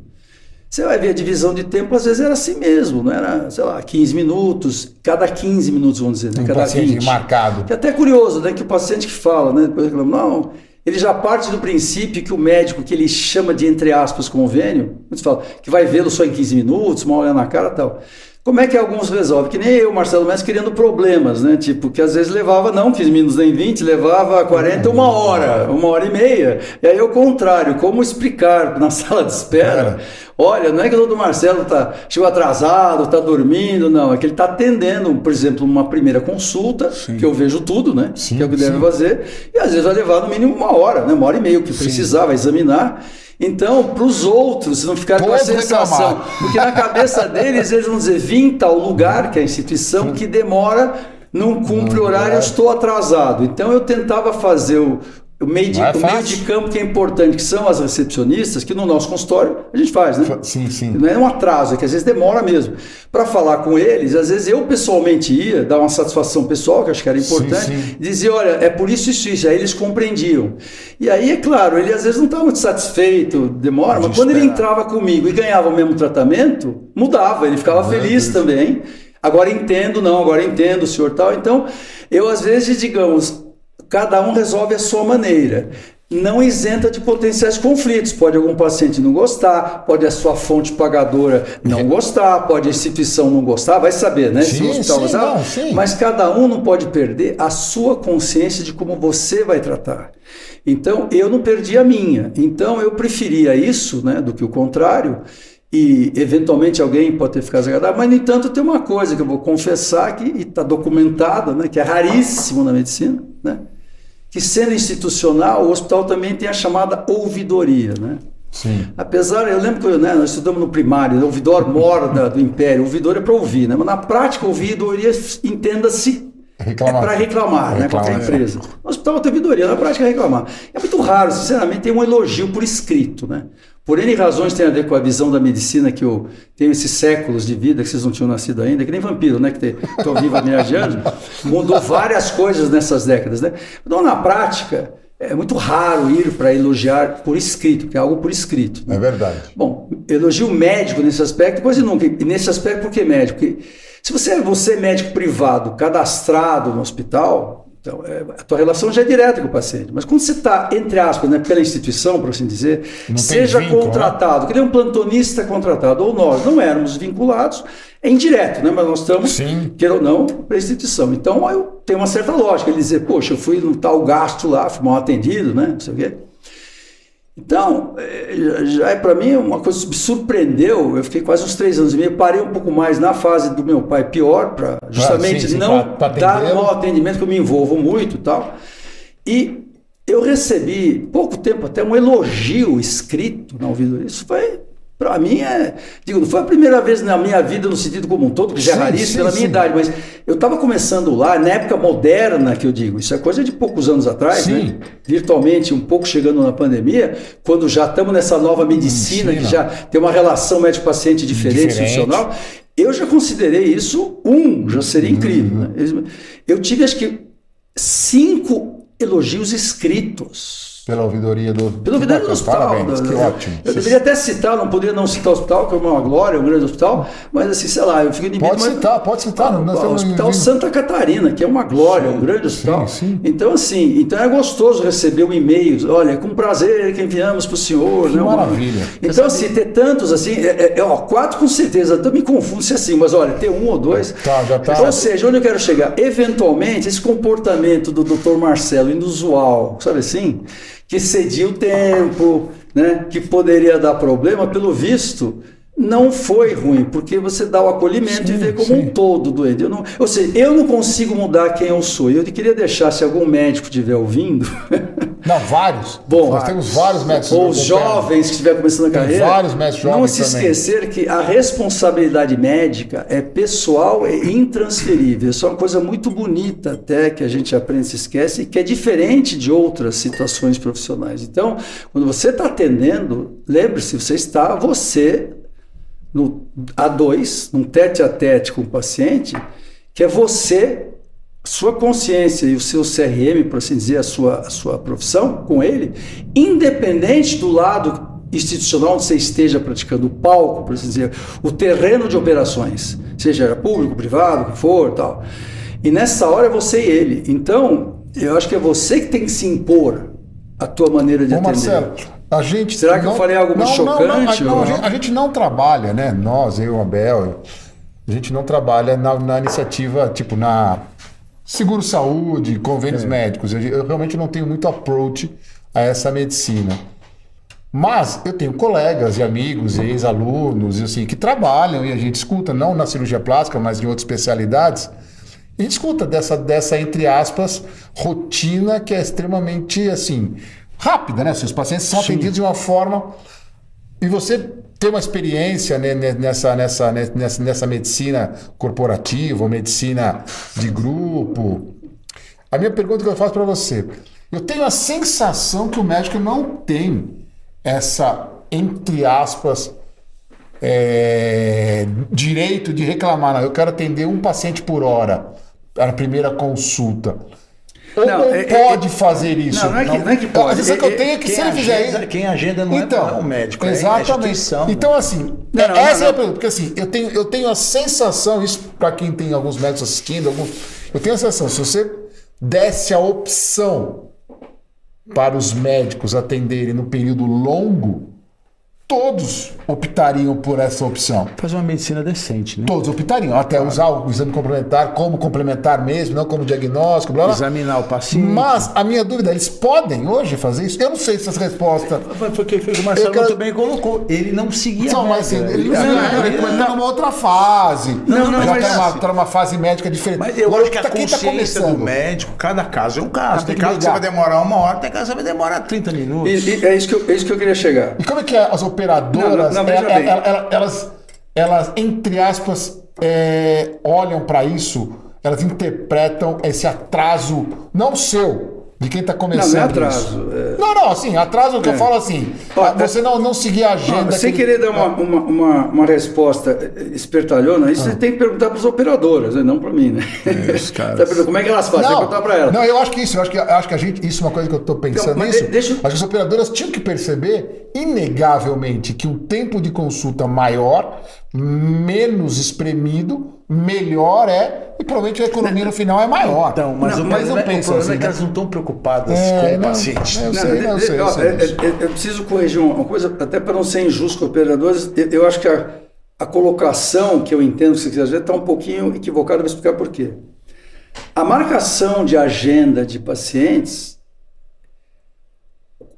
você vai ver a divisão de tempo, às vezes era assim mesmo, não era, sei lá, 15 minutos, cada 15 minutos, vamos dizer, né? Um cada paciente 20. marcado. Que é até curioso, né? Que o paciente que fala, né? Depois reclama, não, ele já parte do princípio que o médico, que ele chama de, entre aspas, convênio, muitos falam, que vai vê-lo só em 15 minutos, uma olhada na cara e tal. Como é que alguns resolvem? Que nem eu, Marcelo Mestre, criando problemas, né? Tipo, que às vezes levava não 15 minutos nem 20, levava 40, uma hora, uma hora e meia. E aí o contrário, como explicar na sala de espera? Olha, não é que o doutor Marcelo tá, chegou atrasado, está dormindo, não. É que ele está atendendo, por exemplo, uma primeira consulta, Sim. que eu vejo tudo, né? Sim, que é o que deve sim. fazer. E às vezes vai levar no mínimo uma hora, né? Uma hora e meia, o que precisar, vai examinar. Então, para os outros não ficar com a sensação, reclamar. porque na cabeça deles eles vão dizer, vim tal lugar, que é a instituição, que demora, não cumpre horário, eu é. estou atrasado. Então eu tentava fazer o, o meio de, é o meio de campo que é importante, que são as recepcionistas, que no nosso consultório a gente faz, né? Sim, sim. Não é um atraso, é que às vezes demora mesmo. Para falar com eles, às vezes eu pessoalmente ia, dar uma satisfação pessoal, que acho que era importante, Sim, sim. dizia, olha, é por isso isso, isso. Aí eles compreendiam. E aí, é claro, ele às vezes não estava muito satisfeito, demora, mas quando ele entrava comigo e ganhava o mesmo tratamento, mudava, ele ficava feliz também. Agora entendo, não, agora entendo, senhor tal. Então, eu às vezes, digamos, cada um resolve a sua maneira. Não isenta de potenciais conflitos. Pode algum paciente não gostar, pode a sua fonte pagadora não gostar, pode a instituição não gostar, vai saber, né? Sim, o hospital sim, gostar. não, sim. Mas cada um não pode perder a sua consciência de como você vai tratar. Então, eu não perdi a minha. Então, eu preferia isso né, do que o contrário. E, eventualmente, alguém pode ter ficado desagradável. Mas, no entanto, tem uma coisa que eu vou confessar que está documentada, né, que é raríssimo na medicina, né? Que sendo institucional, o hospital também tem a chamada ouvidoria, né? Sim. Apesar, eu lembro que né, nós estudamos no primário, né, ouvidor mora do Império, ouvidor é para ouvir, né? mas na prática, ouvidoria entenda-se é para reclamar, né? Reclamar, Qualquer é. empresa. No hospital tem ouvidoria, na prática é reclamar. É muito raro, sinceramente, ter um elogio por escrito, né? Por N razões tem a ver com a visão da medicina que eu tenho esses séculos de vida que vocês não tinham nascido ainda, que nem vampiro, né? Que estão vivos há milhares de anos. Mudou várias coisas nessas décadas, né? Então, na prática, é muito raro ir para elogiar por escrito, que é algo por escrito. né? É verdade. Bom, elogio médico nesse aspecto, quase nunca. E nesse aspecto, por que médico? Porque se você, você é médico privado, cadastrado no hospital, então, é, a tua relação já é direta com o paciente. Mas quando você está, entre aspas, né, pela instituição, por assim dizer, Não tem seja vínculo, né? contratado, que nem um plantonista contratado, ou nós não éramos vinculados, é indireto, né? mas nós estamos, Sim. queira ou não, para a instituição. Então, eu tenho uma certa lógica. Ele dizer, poxa, eu fui no tal gasto lá, fui mal atendido, né? não sei o quê. Então, eh, já- é para mim uma coisa que me surpreendeu. Eu fiquei quase uns três anos e meio, parei um pouco mais na fase do meu pai pior, para justamente sim, sim, não pra- pra dar mau atendimento, que eu me envolvo muito e tal. E eu recebi, pouco tempo até, um elogio escrito na ouvidoria. Isso foi, para mim, é, digo, não foi a primeira vez na minha vida no sentido como um todo, que já é Sim, raríssimo sim, pela minha sim. idade, mas eu estava começando lá, na época moderna que eu digo, isso é coisa de poucos anos atrás, né? virtualmente, um pouco chegando na pandemia, quando já estamos nessa nova medicina, que já tem uma relação médico-paciente diferente, Diferente. institucional, eu já considerei isso um, já seria incrível. né? Eles- Eu tive, acho que, cinco elogios escritos. Pela ouvidoria do. Pelo ouvidoria do hospital. Parabéns, da- que ótimo. Eu deveria até citar, não poderia não citar o hospital, que é uma glória, é um grande hospital, mas assim, sei lá, eu fico de Pode mas- citar, pode citar. Ah, o Hospital Santa Catarina, que é uma glória, um grande hospital. sim. Então, assim, então é gostoso receber um e-mail, olha, com prazer que enviamos para o senhor. Que né, uma- maravilha. Então, assim, ter tantos assim, é, é- é, ó, quatro com certeza, eu me confundo se é assim, mas olha, ter um ou dois. Tá, já tá. Ou seja, onde eu quero chegar? Eventualmente, esse comportamento do Dr. Marcelo inusual, sabe assim? Que cedia o tempo, né? que poderia dar problema, pelo visto, não foi ruim, porque você dá o acolhimento Sim, e vê como sim. um todo doente. Eu não, ou seja, eu não consigo mudar quem eu sou. Eu queria deixar, se algum médico estiver ouvindo, Não, vários. Bom, Nós temos vários médicos. ou jovens que estiver começando a Tem carreira, vários médicos não jovens se também. esquecer que a responsabilidade médica é pessoal e intransferível. Isso é uma coisa muito bonita até que a gente aprende e se esquece e que é diferente de outras situações profissionais. Então, quando você está atendendo, lembre-se, você está você no A2, num tete a tete com o paciente, que é você sua consciência e o seu CRM, por assim dizer, a sua, a sua profissão com ele, independente do lado institucional onde você esteja praticando o palco, por assim dizer, o terreno de operações, seja público, privado, o que for, tal. E nessa hora é você e ele. Então, eu acho que é você que tem que se impor a tua maneira de Ô, atender. Marcelo, a gente. Será que eu falei algo não, não, chocante, Não, não, a, não? gente, a gente não trabalha, né? Nós, eu, o Abel, a gente não trabalha na, na iniciativa, tipo, na seguro saúde, convênios médicos. Eu, eu realmente não tenho muito approach a essa medicina. Mas eu tenho colegas e amigos e ex-alunos e assim, que trabalham e a gente escuta, não na cirurgia plástica, mas em outras especialidades. A gente escuta dessa, dessa, entre aspas, rotina que é extremamente assim, rápida, né? Seus pacientes são atendidos de uma forma. E você tem uma experiência né, nessa, nessa, nessa, nessa medicina corporativa, medicina de grupo. A minha pergunta que eu faço para você: eu tenho a sensação que o médico não tem essa, entre aspas, é, direito de reclamar. Não, eu quero atender um paciente por hora na primeira consulta. Ou Não, não é- pode é- fazer isso? Não, não é que- não é que pode. A sensação que eu É- tenho é que se ele fizer isso. quem agenda não é- não é o médico, é Exatamente. né? Então, assim, essa é a pergunta. Porque, assim, eu tenho, eu tenho a sensação, isso para quem tem alguns médicos assistindo, alguns, eu tenho a sensação, se você desse a opção para os médicos atenderem no período longo, todos optariam por essa opção. Fazer uma medicina decente, né? Todos optariam, até usar o exame complementar como complementar mesmo, não como diagnóstico, blá blá. Examinar o paciente. Mas a minha dúvida, eles podem hoje fazer isso? Eu não sei se essa resposta. Foi foi o que o Marcelo quero- muito bem colocou. Ele não seguia Não, a mas assim, ele não sei, ele- ele está numa outra fase. Não, não, já mas está numa, assim- tá numa fase médica diferente. Mas eu Agora, acho que a tá- quem tá consciência do começando? médico, cada caso é um caso. Tem caso que você vai demorar uma hora, tem caso que você vai demorar 30 minutos. E- e é, isso que eu, é isso que eu queria chegar. E como é que é as operadoras, Não, não, não, veja ela- bem. ela- ela- elas, elas, entre aspas, é, olham para isso, elas interpretam esse atraso, não seu, de quem está começando. Não, não é atraso, isso. é- Não, não, assim, atraso que eu É. falo assim, Ó, você não, não seguir a agenda. Não, sem que querer dar uma, uma, uma, uma resposta espertalhona, isso você tem que perguntar para as operadoras, né? não para mim, né? os caras. Tá perguntando, Como é que elas fazem? Tem que perguntar para elas. Não, eu acho que isso, eu acho que, eu acho que a gente, isso é uma coisa que eu estou pensando Então, nisso. de- deixa eu- Acho que as operadoras tinham que perceber, inegavelmente, que um tempo de consulta maior, menos espremido, melhor é, e provavelmente a economia no final é maior. Então, mas Não, o, mas problema, é- o problema assim, é que né? elas não estão preocupadas É, com o não, paciente. eu Não, sei, de- não, eu de- sei, eu ó, sei disso. eu preciso corrigir uma coisa, até para não ser injusto com operadores, eu, eu acho que a, a colocação que eu entendo que você quiser dizer está um pouquinho equivocada, vou explicar por quê. A marcação de agenda de pacientes,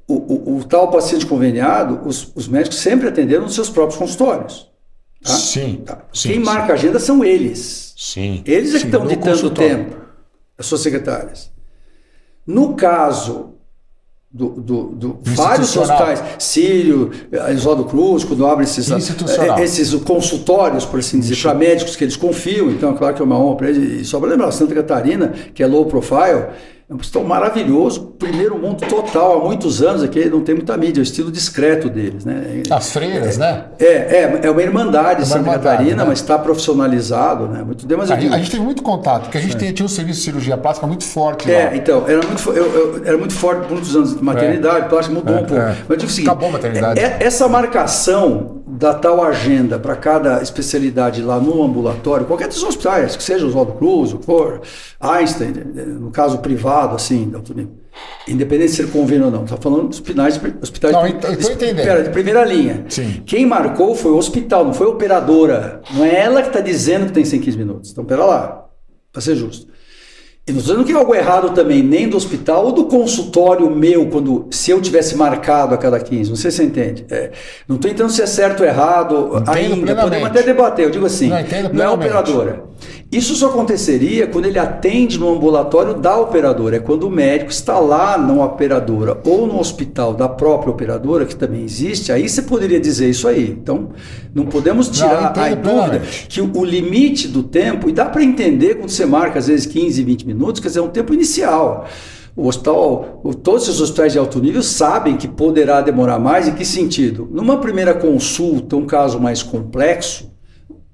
o, o- o tal paciente conveniado, os, os médicos sempre atenderam nos seus próprios consultórios. Tá? Sim, Tá. sim, Quem sim. marca a agenda são eles. Sim. Eles é que estão ditando o tempo, as suas secretárias. No caso do, do- do vários hospitais, Sírio, Oswaldo Cruz, quando abre esses, eh, esses consultórios, por assim dizer, para médicos que eles confiam, então é claro que é uma honra para eles. E só para lembrar, Santa Catarina, que é low profile, é um maravilhoso, primeiro mundo total, há muitos anos aqui, não tem muita mídia, é o estilo discreto deles. Né? As freiras, né? É, é, é uma irmandade É uma Santa irmandade, Catarina, né? mas está profissionalizado, né? Muito bem, mas A, gente- digo- a gente teve muito contato, porque a gente tinha, tinha um serviço de cirurgia plástica muito forte É, lá. então, era muito, eu, eu- era muito forte por muitos anos de maternidade, plástica mudou É, um pouco. é. Mas eu digo o seguinte: Acabou a maternidade. é- essa marcação da tal agenda para cada especialidade lá no ambulatório, qualquer dos hospitais, que seja Oswaldo Cruz, o que for, Einstein, no caso privado, assim, de. Independente de ser convênio ou não, está falando dos hospitais, hospitais Não, de- entendendo. Pera, de primeira linha. Sim. Quem marcou foi o hospital, não foi a operadora. Não é ela que está dizendo que tem 115 minutos. Então, pera lá, para ser justo. E não estou dizendo que é algo errado também, nem do hospital ou do consultório meu, quando se eu tivesse marcado a cada 15. Não sei se você entende. É, não estou entendendo se é certo ou errado Entendo ainda. plenamente. Podemos até debater. Eu digo assim, Não, não é operadora. Isso só aconteceria quando ele atende no ambulatório da operadora. É quando o médico está lá na operadora ou no hospital da própria operadora, que também existe, aí você poderia dizer isso aí. Então, não podemos tirar entendo a dúvida que o, o limite do tempo, e dá para entender quando você marca às vezes 15, 20 minutos, quer dizer, é um tempo inicial. O hospital, todos esses hospitais de alto nível sabem que poderá demorar mais. Em que sentido? Numa primeira consulta, um caso mais complexo,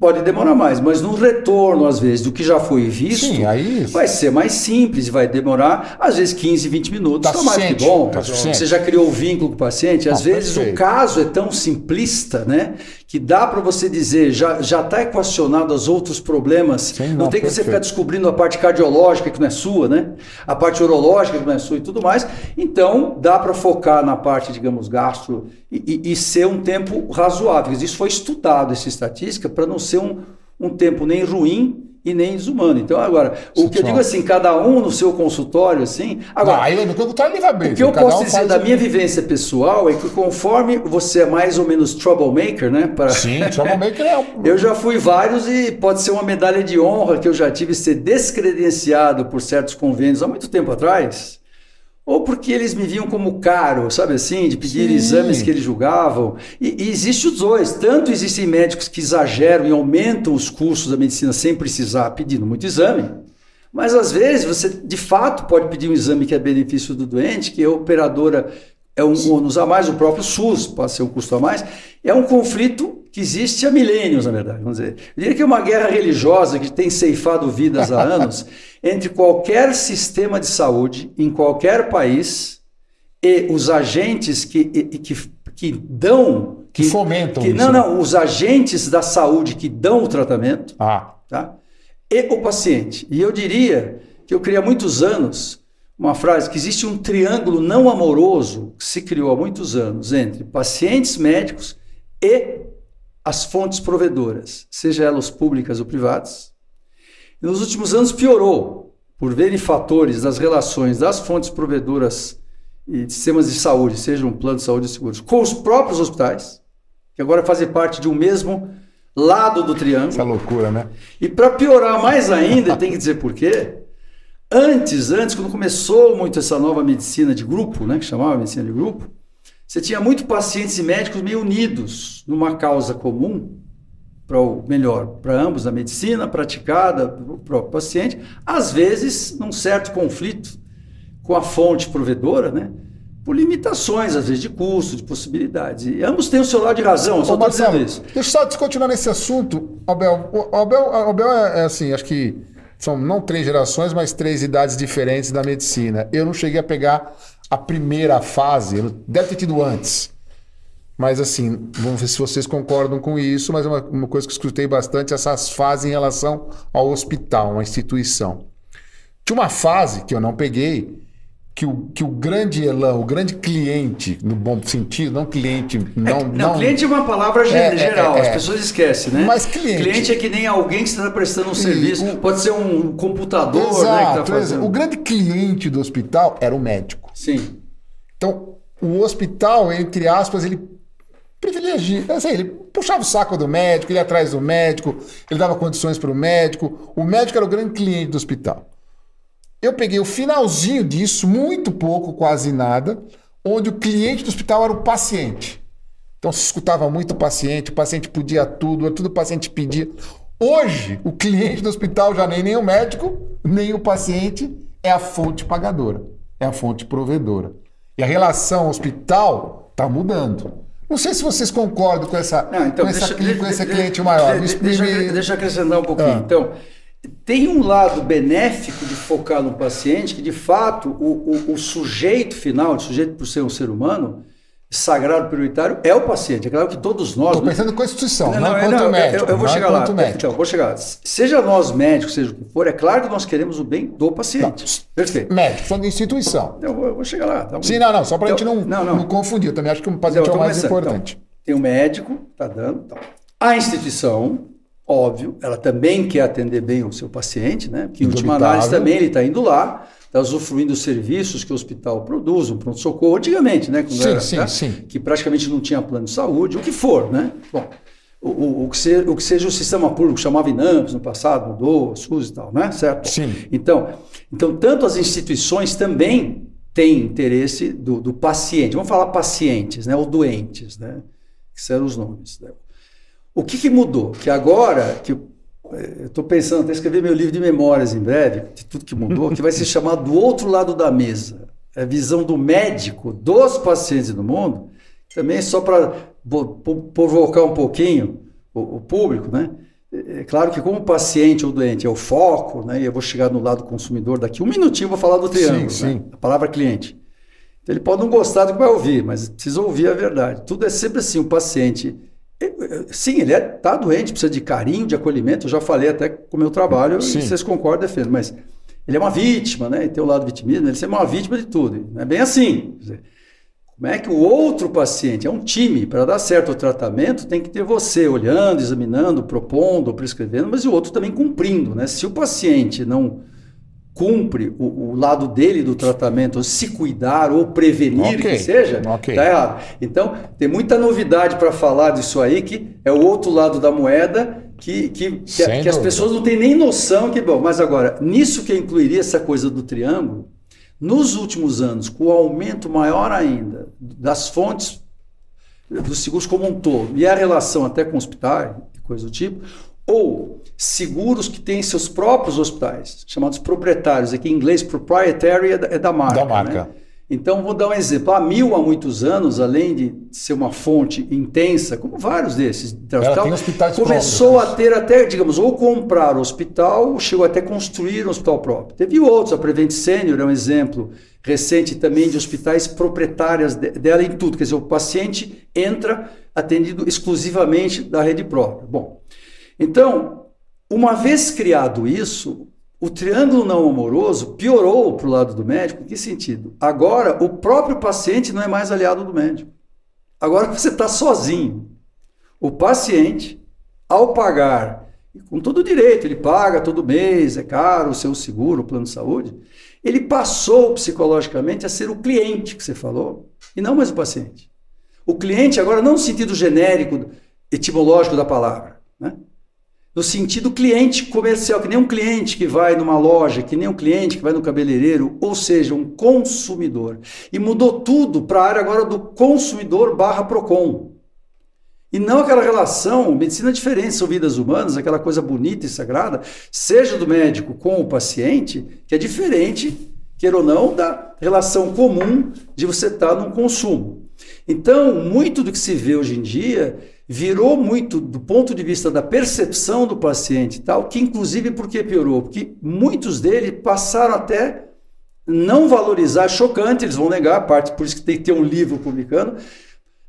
Pode demorar mais, mas no retorno, às vezes, do que já foi visto, Sim, aí- vai ser mais simples e vai demorar, às vezes, 15, 20 minutos. Tá Tá mais que bom. tá. Você já criou o vínculo com o paciente. Às Não, vezes, perfeito. o caso é tão simplista, né? Que dá para você dizer, já já está equacionado os outros problemas. Sim, não, não, tem que você ficar descobrindo a parte cardiológica que não é sua, né? A parte urológica que não é sua e tudo mais. Então, dá para focar na parte, digamos, gastro e, e- e ser um tempo razoável. Isso foi estudado, essa estatística, para não ser um, um tempo nem ruim e nem desumano. Então, agora, o que eu digo assim, cada um no seu consultório, assim. Agora, Não, aí no consultório ele vai abrir. o que eu posso um dizer da minha vivência pessoal é que conforme você é mais ou menos troublemaker, né? Para... Sim, troublemaker é. Eu já fui vários e pode ser uma medalha de honra que eu já tive ser descredenciado por certos convênios há muito tempo atrás. Ou porque eles me viam como caro, sabe assim, de pedir Sim. exames que eles julgavam. E, e existe os dois. Tanto existem médicos que exageram e aumentam os custos da medicina sem precisar, pedindo muito exame. Mas às vezes você de fato pode pedir um exame que é benefício do doente, que a operadora é um ônus a mais, o próprio SUS pode ser um custo a mais. É um conflito que existe há milênios, na verdade. Vamos dizer. Eu diria que é uma guerra religiosa que tem ceifado vidas há anos entre qualquer sistema de saúde, em qualquer país, e os agentes que, e- que, que dão. Que fomentam que, isso, Não, não, os agentes da saúde que dão o tratamento Ah, tá? e o paciente. E eu diria que eu criei há muitos anos uma frase que existe um triângulo não amoroso que se criou há muitos anos entre pacientes médicos e as fontes provedoras, seja elas públicas ou privadas. E nos últimos anos piorou por verem fatores das relações das fontes provedoras e de sistemas de saúde, seja um plano de saúde e seguros, com os próprios hospitais, que agora fazem parte de um mesmo lado do triângulo. essa loucura, né? E para piorar mais ainda, tem que dizer por quê. Antes, antes, quando começou muito essa nova medicina de grupo, né, que chamava medicina de grupo, você tinha muito pacientes e médicos meio unidos numa causa comum, para o melhor, para ambos, a medicina praticada para o próprio paciente, às vezes num certo conflito com a fonte provedora, né? Por limitações, às vezes, de custo, de possibilidades. E ambos têm o seu lado de razão, eu só estou dizendo isso. deixa eu só descontinuar nesse assunto. Abel, o Abel, Abel é, é assim, acho que são não três gerações, mas três idades diferentes da medicina. Eu não cheguei a pegar a primeira fase, deve ter tido antes. Mas assim, vamos ver se vocês concordam com isso, mas é uma, uma coisa que escutei bastante, essas fases em relação ao hospital, uma instituição. Tinha uma fase que eu não peguei, que o, que o grande elan, o grande cliente, no bom sentido, não cliente, não... Não, cliente é uma palavra É, é, geral, é, as é. pessoas esquecem, né? Mas cliente- é que nem alguém que está prestando um serviço. o- Pode ser um computador, né, que Exato, está fazendo. o grande cliente do hospital era o médico. Sim. Então, o hospital, entre aspas, ele privilegia, assim, ele puxava o saco do médico, ele ia atrás do médico, ele dava condições para o médico. O médico era o grande cliente do hospital. Eu peguei o finalzinho disso, muito pouco, quase nada, onde o cliente do hospital era o paciente. Então se escutava muito o paciente, o paciente podia tudo, tudo o paciente pedia. Hoje, o cliente do hospital já nem, nem o médico, nem o paciente é a fonte pagadora, é a fonte provedora. E a relação hospital está mudando. Não sei se vocês concordam com essa, Não, então, com, essa deixa, com esse cliente maior. de- Me deixa, deixa eu acrescentar um pouquinho. Ah. Então, tem um lado benéfico de focar no paciente, que de fato o, o, o sujeito final, o sujeito por ser um ser humano, sagrado prioritário, é o paciente. É claro que todos nós. Estou pensando com a instituição, não, Não, não, enquanto não, médico. Eu, eu vou não chegar lá. médico. Então, vou chegar lá. Seja nós médicos, seja o que for, é claro que nós queremos o bem do paciente. Perfeito. Médico, falando de instituição. Eu vou, eu vou chegar lá. tá. Sim, não, não, só para a gente Então, não, não, não. não. confundir. Eu também acho que o Então, paciente é o mais começando. importante. Então, tem o médico, tá dando. Então. A instituição, óbvio, ela também quer atender bem o seu paciente, né? Porque em última análise também ele está indo lá, está usufruindo dos serviços que o hospital produz, um pronto-socorro, antigamente, né? Quando Sim, era, sim, tá? sim. Que praticamente não tinha plano de saúde, o que for, né? Bom, o, o, o que, se- o que seja o sistema público, chamava INAMPS no passado, mudou, SUS e tal, né? Certo? Sim. Então, então tanto as instituições também têm interesse do, do paciente. Vamos falar pacientes, né? Ou doentes, né? Que serão os nomes. né? O que, que mudou? Que agora, que eu estou pensando até escrever meu livro de memórias em breve, de tudo que mudou, que vai ser chamado Do Outro Lado da Mesa. É a visão do médico dos pacientes do mundo, também só para provocar um pouquinho o, o público, né? é claro que como paciente ou doente é o foco, né? E eu vou chegar no lado consumidor daqui um minutinho, vou falar do triângulo, Sim, né? sim. a palavra cliente. Então, ele pode não gostar do que vai ouvir, mas precisa ouvir a verdade. Tudo é sempre assim, o paciente, é, é, sim, ele está doente, precisa de carinho, de acolhimento, eu já falei até com o meu trabalho, Sim. e vocês concordam, defendo, mas ele é uma vítima, né? E tem o lado vitimismo, ele é uma vítima de tudo. Não é bem assim. Dizer, como é que o outro paciente, é um time, para dar certo o tratamento, tem que ter você olhando, examinando, propondo, prescrevendo, mas o outro também cumprindo, né? Se o paciente não cumpre o, o lado dele do tratamento, se cuidar ou prevenir Ok, que seja, ok. tá errado. Então, tem muita novidade para falar disso aí, que é o outro lado da moeda, que, que, que, que as pessoas não têm nem noção que, bom, mas agora, nisso que incluiria essa coisa do triângulo, nos últimos anos, com o aumento maior ainda das fontes dos seguros como um todo, e a relação até com hospitais, e coisa do tipo, ou seguros que têm seus próprios hospitais, chamados proprietários, aqui em inglês proprietary é da, é marca. Da marca. né? Então, vou dar um exemplo. A Mil, há muitos anos, além de ser uma fonte intensa, como vários desses, hospital, tem hospitais começou próprios, a ter até, digamos, ou comprar o hospital, ou chegou até a construir um hospital próprio. Teve outros, a Prevent Senior é um exemplo recente também de hospitais proprietárias de- dela em tudo. Quer dizer, o paciente entra atendido exclusivamente da rede própria. Bom, então, uma vez criado isso, o triângulo não amoroso piorou para o lado do médico. Em que sentido? Agora, o próprio paciente não é mais aliado do médico. Agora você está sozinho. O paciente, ao pagar, com todo direito, ele paga todo mês, é caro o seu seguro, o plano de saúde, ele passou psicologicamente a ser o cliente que você falou, e não mais o paciente. O cliente, agora, não no sentido genérico, etimológico da palavra, né? No sentido cliente comercial, que nem um cliente que vai numa loja, que nem um cliente que vai no cabeleireiro, ou seja, um consumidor. E mudou tudo para a área agora do consumidor barra PROCON. E não aquela relação, medicina é diferente, são vidas humanas, aquela coisa bonita e sagrada, seja do médico com o paciente, que é diferente, queira ou não, da relação comum de você estar num consumo. Então, muito do que se vê hoje em dia virou muito do ponto de vista da percepção do paciente tal, que inclusive por que piorou? Porque muitos deles passaram até não valorizar, é chocante, eles vão negar a parte, por isso que tem que ter um livro publicando.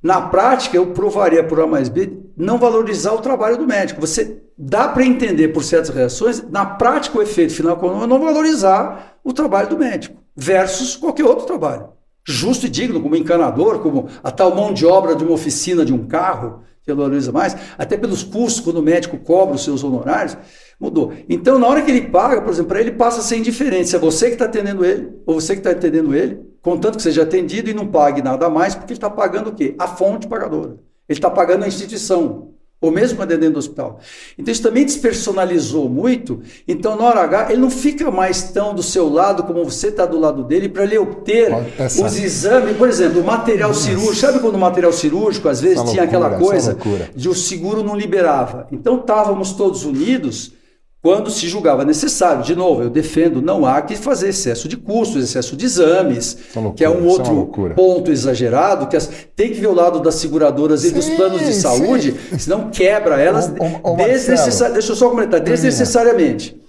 Na prática, eu provaria por A mais B não valorizar o trabalho do médico. Você dá para entender por certas reações, na prática, o efeito final é não valorizar o trabalho do médico versus qualquer outro trabalho. Justo e digno, como encanador, como a tal mão de obra de uma oficina de um carro, que valoriza mais, até pelos custos, quando o médico cobra os seus honorários, mudou. Então, na hora que ele paga, por exemplo, para ele passa a ser indiferente se é você que está atendendo ele ou você que está atendendo ele, contanto que seja atendido e não pague nada mais, porque ele está pagando o quê? A fonte pagadora. Ele está pagando a instituição, ou mesmo quando é dentro do hospital. Então, isso também despersonalizou muito. Então, na hora H, ele não fica mais tão do seu lado como você está do lado dele para ele obter os exames. Por exemplo, o material cirúrgico. Sabe quando o material cirúrgico, às vezes, Essa tinha aquela loucura, essa coisa de o seguro não liberava. Então, estávamos todos unidos quando se julgava necessário. De novo, eu defendo, não há que fazer excesso de custos, excesso de exames, é uma que é um loucura, é outro loucura. ponto exagerado, que as- tem que ver o lado das seguradoras e dos Sim, planos de sim. saúde, senão quebra elas Ô, ô, ô, desnecessa- Marcelo, Deixa eu só comentar, desnecessariamente.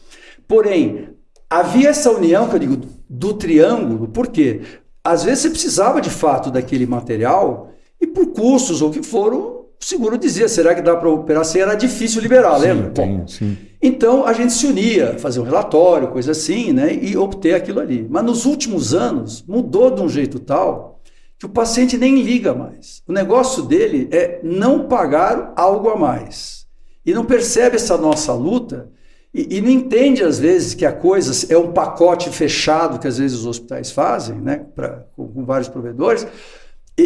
Porém, havia essa união, que eu digo, do triângulo, por quê? Às vezes você precisava de fato daquele material e por custos ou o que for, o seguro dizia, será que dá para operar sem? Era difícil liberar, lembra? Sim, tem, Bom, sim. então a gente se unia, fazia um relatório, coisa assim, né, e obter aquilo ali. Mas nos últimos anos mudou de um jeito tal que o paciente nem liga mais. O negócio dele é não pagar algo a mais. E não percebe essa nossa luta e, e não entende às vezes que a coisa é um pacote fechado que às vezes os hospitais fazem, né, pra, com, com vários provedores.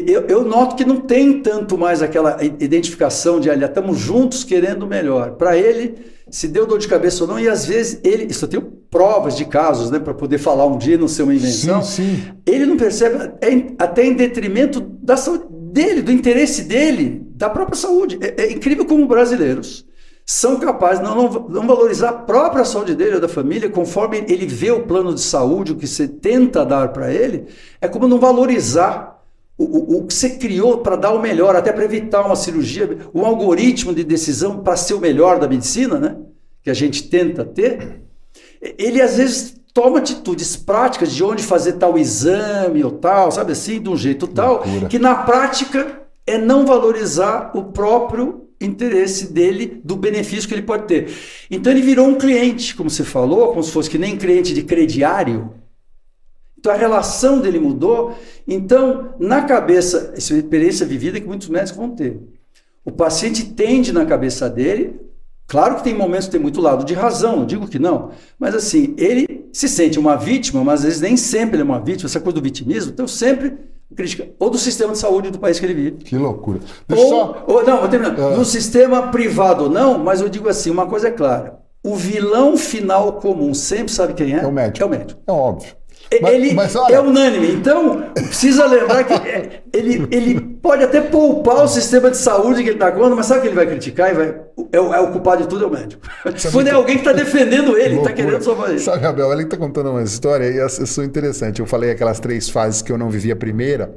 Eu, eu noto que não tem tanto mais aquela identificação de, olha, estamos juntos querendo melhor. Para ele, se deu dor de cabeça ou não, e às vezes ele, isso eu tenho provas de casos, né, para poder falar um dia, não ser uma invenção. Sim, sim. Ele não percebe, é até em detrimento da saúde dele, do interesse dele, da própria saúde. É, é incrível como brasileiros são capazes de não, não, não valorizar a própria saúde dele ou da família, conforme ele vê o plano de saúde, o que você tenta dar para ele, é como não valorizar o, o, que você criou para dar o melhor, até para evitar uma cirurgia, um algoritmo de decisão para ser o melhor da medicina, né? Que a gente tenta ter, ele às vezes toma atitudes práticas de onde fazer tal exame ou tal, sabe assim, de um jeito tal, Loucura. que na prática é não valorizar o próprio interesse dele, do benefício que ele pode ter. Então ele virou um cliente, como você falou, como se fosse que nem cliente de crediário. Então a relação dele mudou. Então, na cabeça, essa é uma experiência vivida que muitos médicos vão ter. O paciente tende na cabeça dele, claro que tem momentos que tem muito lado de razão, não digo que não, mas assim, ele se sente uma vítima, mas às vezes nem sempre ele é uma vítima, essa coisa do vitimismo, então sempre crítica ou do sistema de saúde do país que ele vive. Que loucura. Deixa Ou, só. ou- não, vou terminar. Ah. No sistema privado não, mas eu digo assim, uma coisa é clara. O vilão final comum sempre sabe quem é? É o médico. É o médico. É óbvio. Mas- ele mas olha- é unânime. Então, precisa lembrar que é, ele, ele pode até poupar o sistema de saúde que ele está contra, mas sabe o que ele vai criticar? E vai, é, o, é o culpado de tudo, é o médico. Quando é alguém que está defendendo ele, está querendo salvar ele. Sabe, Abel, ele está contando uma história e isso é interessante. Eu falei aquelas três fases que eu não vivi a primeira,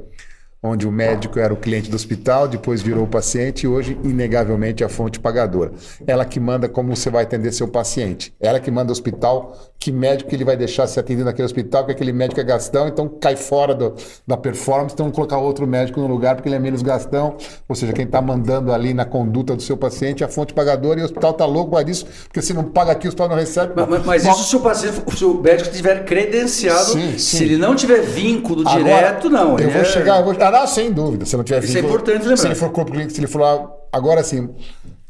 onde o médico era o cliente do hospital, depois virou o paciente e hoje, inegavelmente, é a fonte pagadora. Ela que manda como você vai atender seu paciente. Ela que manda o hospital, que médico que ele vai deixar se atender naquele hospital, que aquele médico é gastão, então cai fora do- da performance, então colocar outro médico no lugar porque ele é menos gastão. Ou seja, quem está mandando ali na conduta do seu paciente é a fonte pagadora e o hospital está louco para isso, porque se não paga aqui, o hospital não recebe. Mas, mas- mas isso se o paciente, se o médico estiver credenciado, Sim, se sim. ele não tiver vínculo Agora, direto, não. Eu vou é- chegar. Eu vou, sem dúvida. Se não tiver Isso é vínculo- importante lembrar. Se ele for corpo clínico, se ele for lá. Agora sim.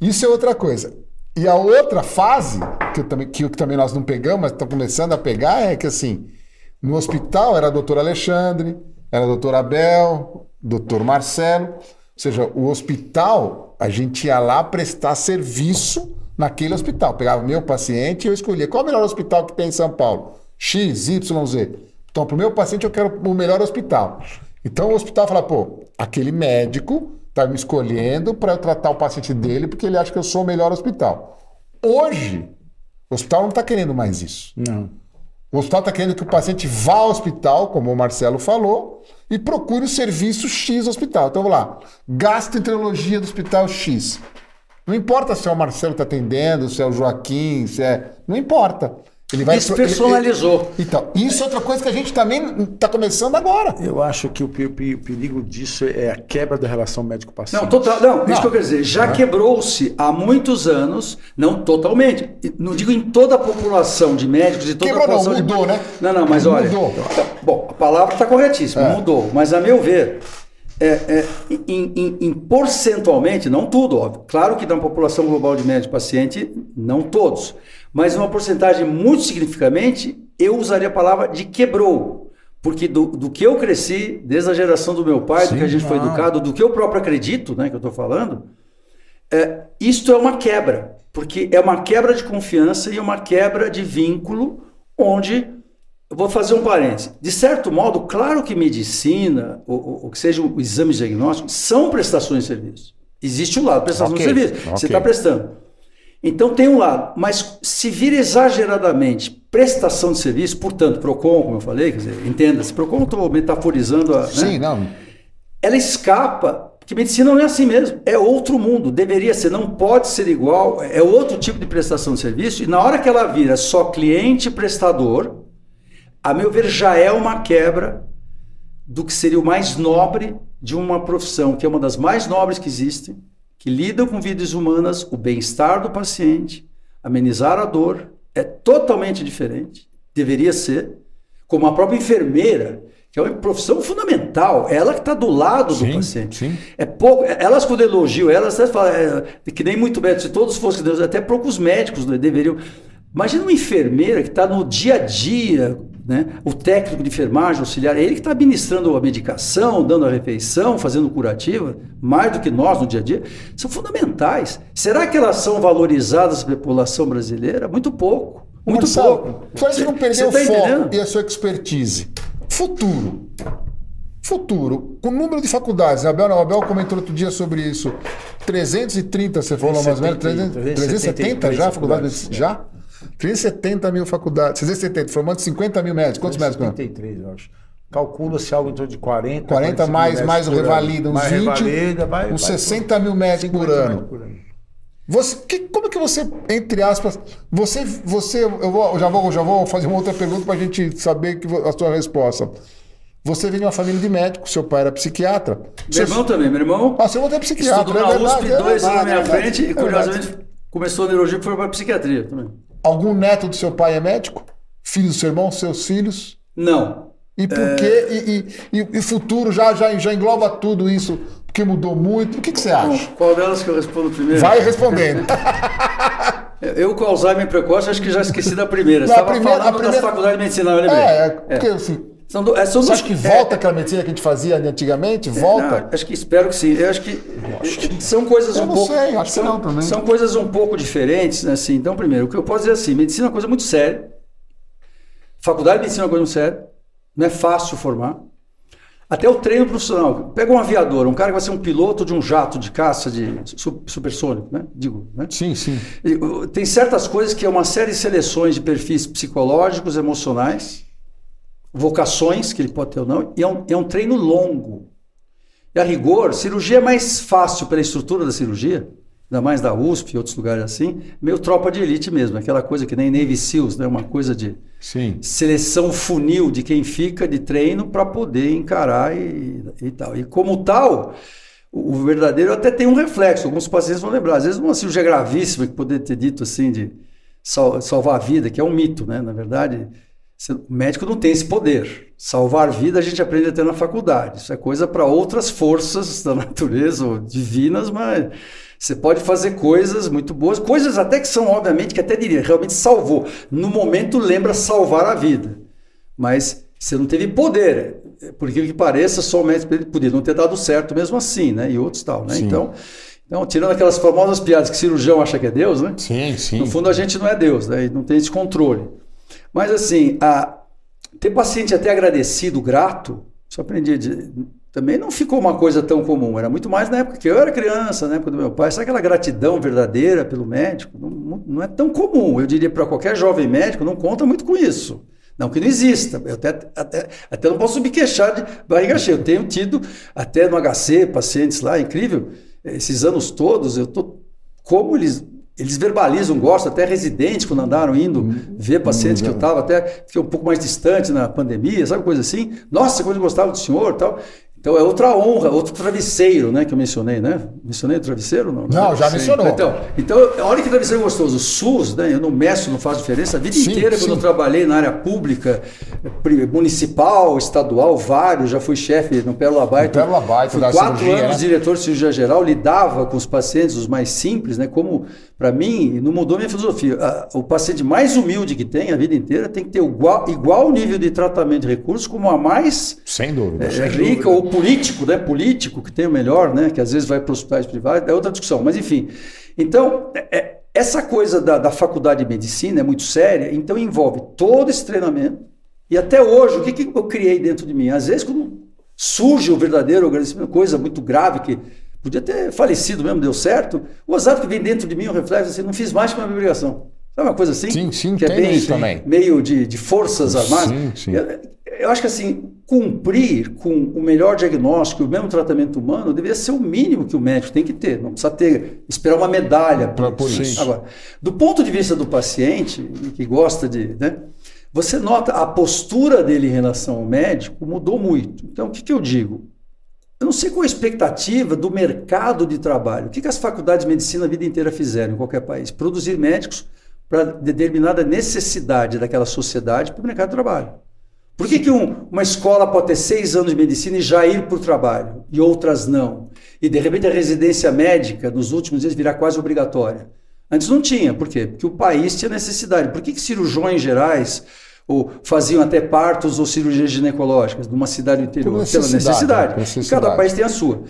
Isso é outra coisa. E a outra fase, que, também, que, que também nós não pegamos, mas estamos começando a pegar, é que assim, no hospital era doutor Alexandre, era doutor Abel, doutor Marcelo. Ou seja, o hospital, a gente ia lá prestar serviço naquele hospital. Pegava meu paciente e eu escolhia qual é o melhor hospital que tem em São Paulo. X, Y, Z. Então, para o meu paciente, eu quero o melhor hospital. Então, o hospital fala, pô, aquele médico está me escolhendo para eu tratar o paciente dele porque ele acha que eu sou o melhor hospital. Hoje, o hospital não está querendo mais isso. Não. O hospital está querendo que o paciente vá ao hospital, como o Marcelo falou, e procure o serviço X do hospital. Então, vamos lá. Gastroenterologia do hospital X. Não importa se é o Marcelo que está atendendo, se é o Joaquim, se é. Não importa. Ele vai Despersonalizou. ele- ele- Então, isso é outra coisa que a gente também está começando agora. Eu acho que o pe- pe- perigo disso é a quebra da relação médico-paciente. Não, total, não, isso Não. que eu quero dizer. Já quebrou-se há muitos anos, não totalmente. Não digo em toda a população de médicos e toda Quebrou a não, população mudou, de... né? Não, não, mas olha. Mudou. tá- bom, a palavra está corretíssima, É. mudou. Mas a meu ver, é, é, em, em- em porcentualmente, não tudo, óbvio. Claro que na população global de médico paciente, não todos. Mas uma porcentagem muito significativamente, eu usaria a palavra de quebrou. Porque do, do que eu cresci, desde a geração do meu pai, do que a gente foi educado, do que eu próprio acredito, né, que eu estou falando, é, isto é uma quebra, porque é uma quebra de confiança e uma quebra de vínculo, onde eu vou fazer um parênteses. De certo modo, claro que medicina, ou, ou que seja o exame diagnóstico, são prestações de serviço. Existe o lado prestação Ok, de serviço. Você ok. está prestando. Então tem um lado, mas se vira exageradamente prestação de serviço, portanto, PROCON, como eu falei, quer dizer, entenda-se, PROCON estou metaforizando a. né? Sim, não. ela escapa, porque medicina não é assim mesmo, é outro mundo, deveria ser, não pode ser igual, é outro tipo de prestação de serviço, e na hora que ela vira só cliente prestador, a meu ver, já é uma quebra do que seria o mais nobre de uma profissão, que é uma das mais nobres que existem, que lida com vidas humanas, o bem-estar do paciente, amenizar a dor, é totalmente diferente, deveria ser, como a própria enfermeira, que é uma profissão fundamental, ela que está do lado do Sim, paciente. sim. É pouco, elas quando elogiam, elas até falam, é, que nem muito médico, se todos fossem Deus, até poucos médicos né, deveriam. Imagina uma enfermeira que está no dia a dia, né? o técnico de enfermagem, auxiliar, é ele que está administrando a medicação, dando a refeição, fazendo curativa, mais do que nós no dia a dia, são fundamentais. Será que elas são valorizadas pela população brasileira? Muito pouco. Muito Marcelo, pouco. Só isso não Cê- perder o tá foco entendendo? e a sua expertise. Futuro. Futuro. Com o número de faculdades, a Abel, não, Abel comentou outro dia sobre isso. 330, você falou mais ou menos? 300, 370 já, faculdades? Já? 370 mil faculdades. 370, formando 50 mil médicos. Quantos médicos? não? 73, eu acho. calcula-se algo em torno de 40. 40 mais, mais o revalida, uns mais 20, revalida, vai, uns vai, 60 mil metros por 50 ano. por ano. Você, que, como que você, entre aspas, você, você, eu vou, eu já vou, já vou fazer uma outra pergunta para a gente saber que a sua resposta. Você vem de uma família de médicos, seu pai era psiquiatra. Meu Seu- irmão também, meu irmão Ah, seu irmão é psiquiatra, estudou é na verdade, USP, é dois anos na verdade, minha é verdade, frente, e é curiosamente começou a neurologia e foi para psiquiatria também. Algum neto do seu pai é médico? Filho do seu irmão, seus filhos? Não. E por É. quê? E, e, e, futuro já, já, já engloba tudo isso, porque mudou muito. O que, que você acha? qual delas que eu respondo primeiro? Vai respondendo. Eu com Alzheimer precoce, acho que já esqueci da primeira. Estava falando primeira- das faculdades de medicina, eu lembrei. é, é, porque assim, São, do, é, são você acha que é, volta aquela medicina que a gente fazia antigamente? Volta? Não, acho que espero que sim. Eu acho que são coisas um pouco. sei, acho que são, não também. São coisas um pouco diferentes, né, assim. Então, primeiro, o que eu posso dizer é assim, medicina é uma coisa muito séria. Faculdade de medicina é uma coisa muito séria. Não é fácil formar. Até o treino profissional. Pega um aviador, um cara que vai ser um piloto de um jato de caça de su- supersônico, né? Digo, né? Sim, sim. Tem certas coisas que é uma série de seleções de perfis psicológicos, emocionais, vocações que ele pode ter ou não, e é um, é um treino longo. E a rigor, cirurgia é mais fácil pela estrutura da cirurgia, ainda mais da USP e outros lugares assim, meio tropa de elite mesmo, aquela coisa que nem Navy SEALs, né? uma coisa de Sim. seleção funil de quem fica de treino para poder encarar e, e tal. E como tal, o, verdadeiro até tem um reflexo. Alguns pacientes vão lembrar. Às vezes uma cirurgia gravíssima que poderia ter dito assim de sal- salvar a vida, que é um mito, né? Na verdade, o médico não tem esse poder. Salvar vida a gente aprende até na faculdade. Isso é coisa para outras forças da natureza ou divinas, mas você pode fazer coisas muito boas, coisas até que são, obviamente, que até diria, realmente salvou. No momento lembra salvar a vida. Mas você não teve poder. Por que que pareça, só o médico podia não ter dado certo mesmo assim, né? E outros tal, né? Sim. Então, então, tirando aquelas famosas piadas que cirurgião acha que é Deus, né? Sim, sim. No fundo, a gente não é Deus, né? E não tem esse controle. Mas, assim, a, ter paciente até agradecido, grato, isso aprendi. de- também não ficou uma coisa tão comum. Era muito mais na época que eu era criança, na época do meu pai. Sabe aquela gratidão verdadeira pelo médico? Não, não- é tão comum. Eu diria para qualquer jovem médico, não conta muito com isso. Não que não exista. Eu até, até, até não posso me queixar de barriga cheia. Eu tenho tido, até no HC, pacientes lá, incrível. Esses anos todos, eu tô como eles eles verbalizam, gostam, até residentes quando andaram indo ver pacientes que eu estava, até fiquei um pouco mais distante na pandemia, sabe coisa assim? Nossa, como eu gostava do senhor tal. Então é outra honra, outro travesseiro, né, que eu mencionei, né? Mencionei o travesseiro? Não, Não, já mencionou. Então, então, olha que travesseiro gostoso. O SUS, né? Eu não meço, não faz diferença. A vida Sim, inteira, sim. quando eu trabalhei na área pública, municipal, estadual, vários, já fui chefe no Pérola Baita. No Pérola Baita, Fui da quatro cirurgia, anos né? diretor de cirurgia geral, lidava com os pacientes, os mais simples, né? Como, para mim, não mudou minha filosofia. O paciente mais humilde que tem a vida inteira tem que ter igual, igual nível de tratamento de recursos como a mais Sem dúvida. é, rica ou político, né? Político que tem o melhor, né? Que às vezes vai para hospitais privados, é outra discussão, mas enfim. Então, é- é- essa coisa da, da faculdade de medicina é muito séria, então envolve todo esse treinamento. E até hoje, o que, que eu criei dentro de mim? Às vezes, quando surge o verdadeiro agradecimento, coisa muito grave que podia ter falecido mesmo, deu certo, o azar que vem dentro de mim, um reflexo assim, não fiz mais que uma obrigação. Sabe uma coisa assim? Sim, sim, que é bem, isso também. meio de, de forças armadas. Sim, sim. Eu, acho que assim, cumprir com o melhor diagnóstico, o mesmo tratamento humano, deveria ser o mínimo que o médico tem que ter. Não precisa ter, esperar uma medalha por por isso. isso. Agora, do ponto de vista do paciente, que gosta de. Né, você nota a postura dele em relação ao médico mudou muito. Então, o que, que eu digo? Eu não sei qual a expectativa do mercado de trabalho. O que, que as faculdades de medicina a vida inteira fizeram em qualquer país? Produzir médicos para determinada necessidade daquela sociedade para o mercado de trabalho. Por que, que um- uma escola pode ter seis anos de medicina e já ir para o trabalho e outras não? E de repente a residência médica nos últimos dias virar quase obrigatória. Antes não tinha, por quê? Porque o país tinha necessidade. Por que, que cirurgiões gerais ou faziam até partos ou cirurgias ginecológicas numa cidade interior? Por Pela necessidade, necessidade. por necessidade. Cada país tem a sua.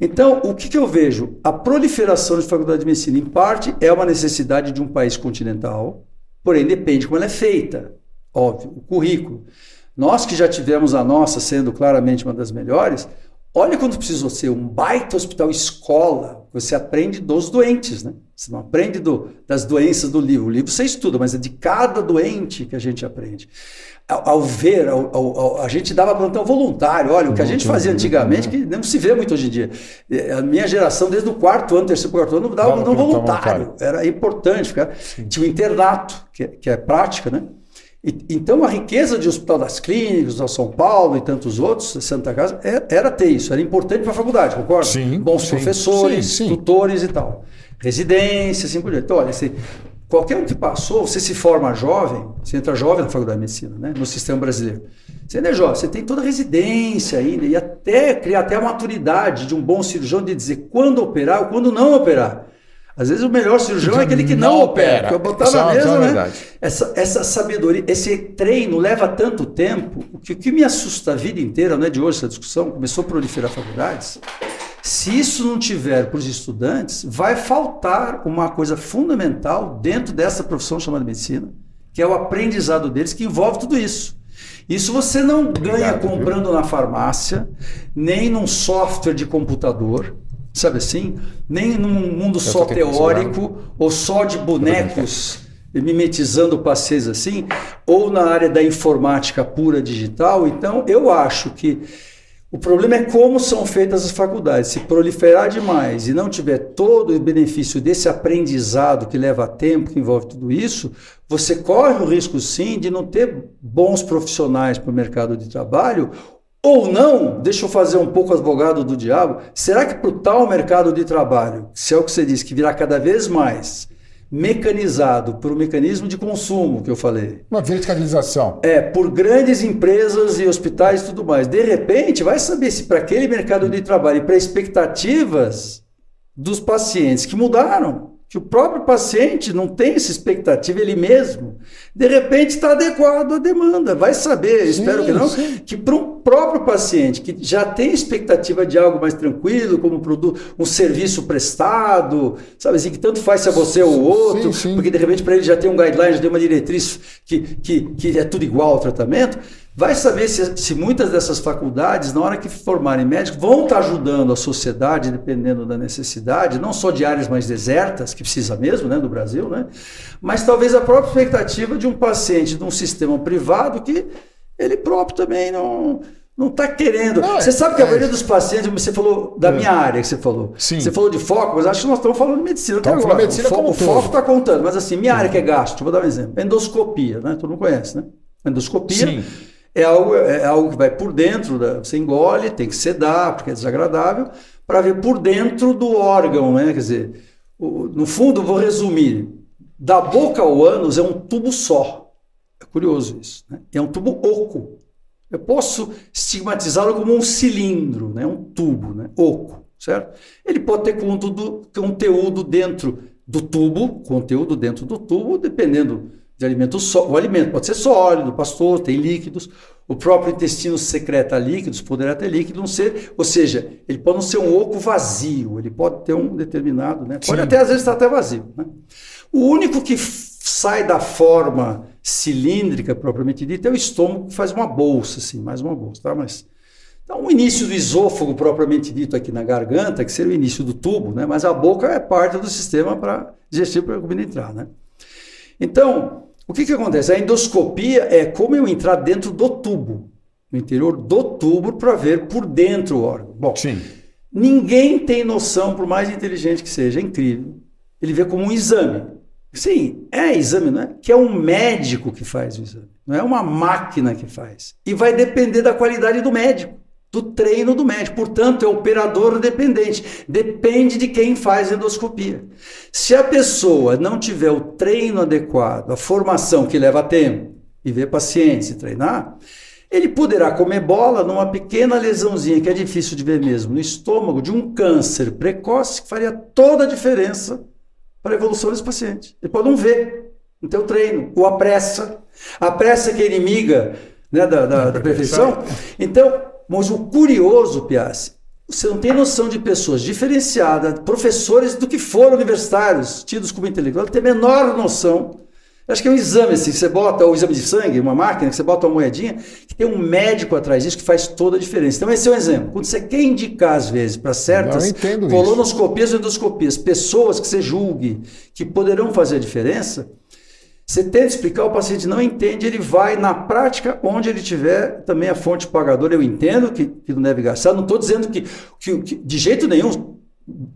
Então, o que, que eu vejo? A proliferação de faculdade de medicina, em parte, é uma necessidade de um país continental, porém depende como ela é feita. Óbvio, o currículo. Nós que já tivemos a nossa sendo claramente uma das melhores, Olha quando precisou ser um baita hospital escola, você aprende dos doentes, né? Você não aprende do, das doenças do livro. O livro você estuda, mas é de cada doente que a gente aprende. Ao, ao ver, ao, ao, a gente dava plantão voluntário. Olha, o que a gente fazia antigamente, que não se vê muito hoje em dia. A minha geração, desde o quarto ano, terceiro, quarto ano, dava plantão voluntário. Era importante. Ficar. Tinha o internato, que, que é prática, né? E, então, a riqueza de Hospital das Clínicas, da São Paulo e tantos outros, Santa Casa, é, era ter isso, era importante para a faculdade, concorda? Sim. Bons sim, professores, sim, sim. tutores e tal. Residência, assim por diante. Então, olha, você, qualquer um que passou, você se forma jovem, você entra jovem na faculdade de medicina, né? no sistema brasileiro. Você ainda é jovem, você tem toda a residência ainda, e até criar até a maturidade de um bom cirurgião de dizer quando operar ou quando não operar. Às vezes o melhor cirurgião é aquele que não, não opera. Que eu botar na é mesa, né? Essa, essa sabedoria, esse treino leva tanto tempo. O que, o que me assusta a vida inteira, não é de hoje essa discussão, começou a proliferar faculdades. Se isso não tiver para os estudantes, vai faltar uma coisa fundamental dentro dessa profissão chamada medicina, que é o aprendizado deles, que envolve tudo isso. Isso você não ganha Obrigado, comprando viu? na farmácia, nem num software de computador sabe assim? Nem num mundo só teórico ou só de bonecos mimetizando pacientes assim, ou na área da informática pura digital. Então, eu acho que o problema é como são feitas as faculdades. Se proliferar demais e não tiver todo o benefício desse aprendizado que leva tempo, que envolve tudo isso, você corre o risco sim de não ter bons profissionais para o mercado de trabalho ou não, deixa eu fazer um pouco advogado do diabo, será que para o tal mercado de trabalho, se é o que você disse, que virá cada vez mais mecanizado por um mecanismo de consumo que eu falei. Uma verticalização. É, por grandes empresas e hospitais e tudo mais. De repente, vai saber se para aquele mercado de trabalho e para expectativas dos pacientes que mudaram que o próprio paciente não tem essa expectativa ele mesmo, de repente está adequado à demanda. Vai saber, sim, espero que não, sim. que para um próprio paciente que já tem expectativa de algo mais tranquilo, como um produto, um serviço prestado, sabe assim, que tanto faz se é você ou outro, sim, porque de repente para ele já tem um guideline, já tem uma diretriz que, que, que é tudo igual ao tratamento. Vai saber se, se, muitas dessas faculdades, na hora que formarem médicos, vão estar ajudando a sociedade, dependendo da necessidade, não só de áreas mais desertas, que precisa mesmo, né, do Brasil, né, mas talvez a própria expectativa de um paciente de um sistema privado que ele próprio também não não está querendo. Não, você sabe que a é maioria dos pacientes, você falou da é. minha área que você falou. Sim. Você falou de foco, mas acho que nós estamos falando de medicina até agora. Medicina o, fo o foco está contando, mas assim, minha área que é gasto, vou dar um exemplo. Endoscopia, né? Todo mundo conhece, né? Endoscopia. Sim é algo, é algo que vai por dentro, da, você engole, tem que sedar, porque é desagradável, para ver por dentro do órgão, né? Quer dizer, o, no fundo, vou resumir: da boca ao ânus é um tubo só. É curioso isso. Né? É um tubo oco. Eu posso estigmatizá-lo como um cilindro, né? um tubo, né? oco, certo? Ele pode ter conteúdo, conteúdo dentro do tubo, conteúdo dentro do tubo, dependendo de alimento o alimento pode ser sólido, pastor, tem líquidos. O próprio intestino secreta líquidos, poderá ter líquido, não ser, ou seja, ele pode não ser um oco vazio, ele pode ter um determinado, né? Pode Sim. até às vezes estar até vazio. Né? O único que sai da forma cilíndrica propriamente dita é o estômago que faz uma bolsa, assim, mais uma bolsa, tá? Mas então, o início do esôfago propriamente dito aqui na garganta, que seria o início do tubo, né? Mas a boca é parte do sistema para digestivo para a comida entrar, né? Então, o que, que acontece? A endoscopia é como eu entrar dentro do tubo, no interior do tubo, para ver por dentro o órgão. Bom, Sim. ninguém tem noção, por mais inteligente que seja, é incrível. Ele vê como um exame. Sim, é exame, não é? Que é um médico que faz o exame, não é uma máquina que faz. E vai depender da qualidade do médico do treino do médico. Portanto, é operador dependente. Depende de quem faz endoscopia. Se a pessoa não tiver o treino adequado, a formação que leva tempo, e ver pacientes e treinar, ele poderá comer bola numa pequena lesãozinha, que é difícil de ver mesmo, no estômago de um câncer precoce, que faria toda a diferença para a evolução desse paciente. Ele pode não ver no teu treino, ou a pressa. A pressa que é inimiga né, da, da, da perfeição. Então, mas o curioso, Piazzi, você não tem noção de pessoas diferenciadas, professores do que foram universitários, tidos como intelectuais, tem a menor noção Acho que é um exame, assim, você bota o exame de sangue, uma máquina, que você bota uma moedinha, que tem um médico atrás disso que faz toda a diferença. Então, esse é um exemplo. Quando você quer indicar, às vezes, para certas colonoscopias ou endoscopias, pessoas que você julgue que poderão fazer a diferença, você tenta explicar, o paciente não entende, ele vai na prática, onde ele tiver também a fonte pagadora. Eu entendo que, que não deve gastar, não estou dizendo que, que, que, de jeito nenhum,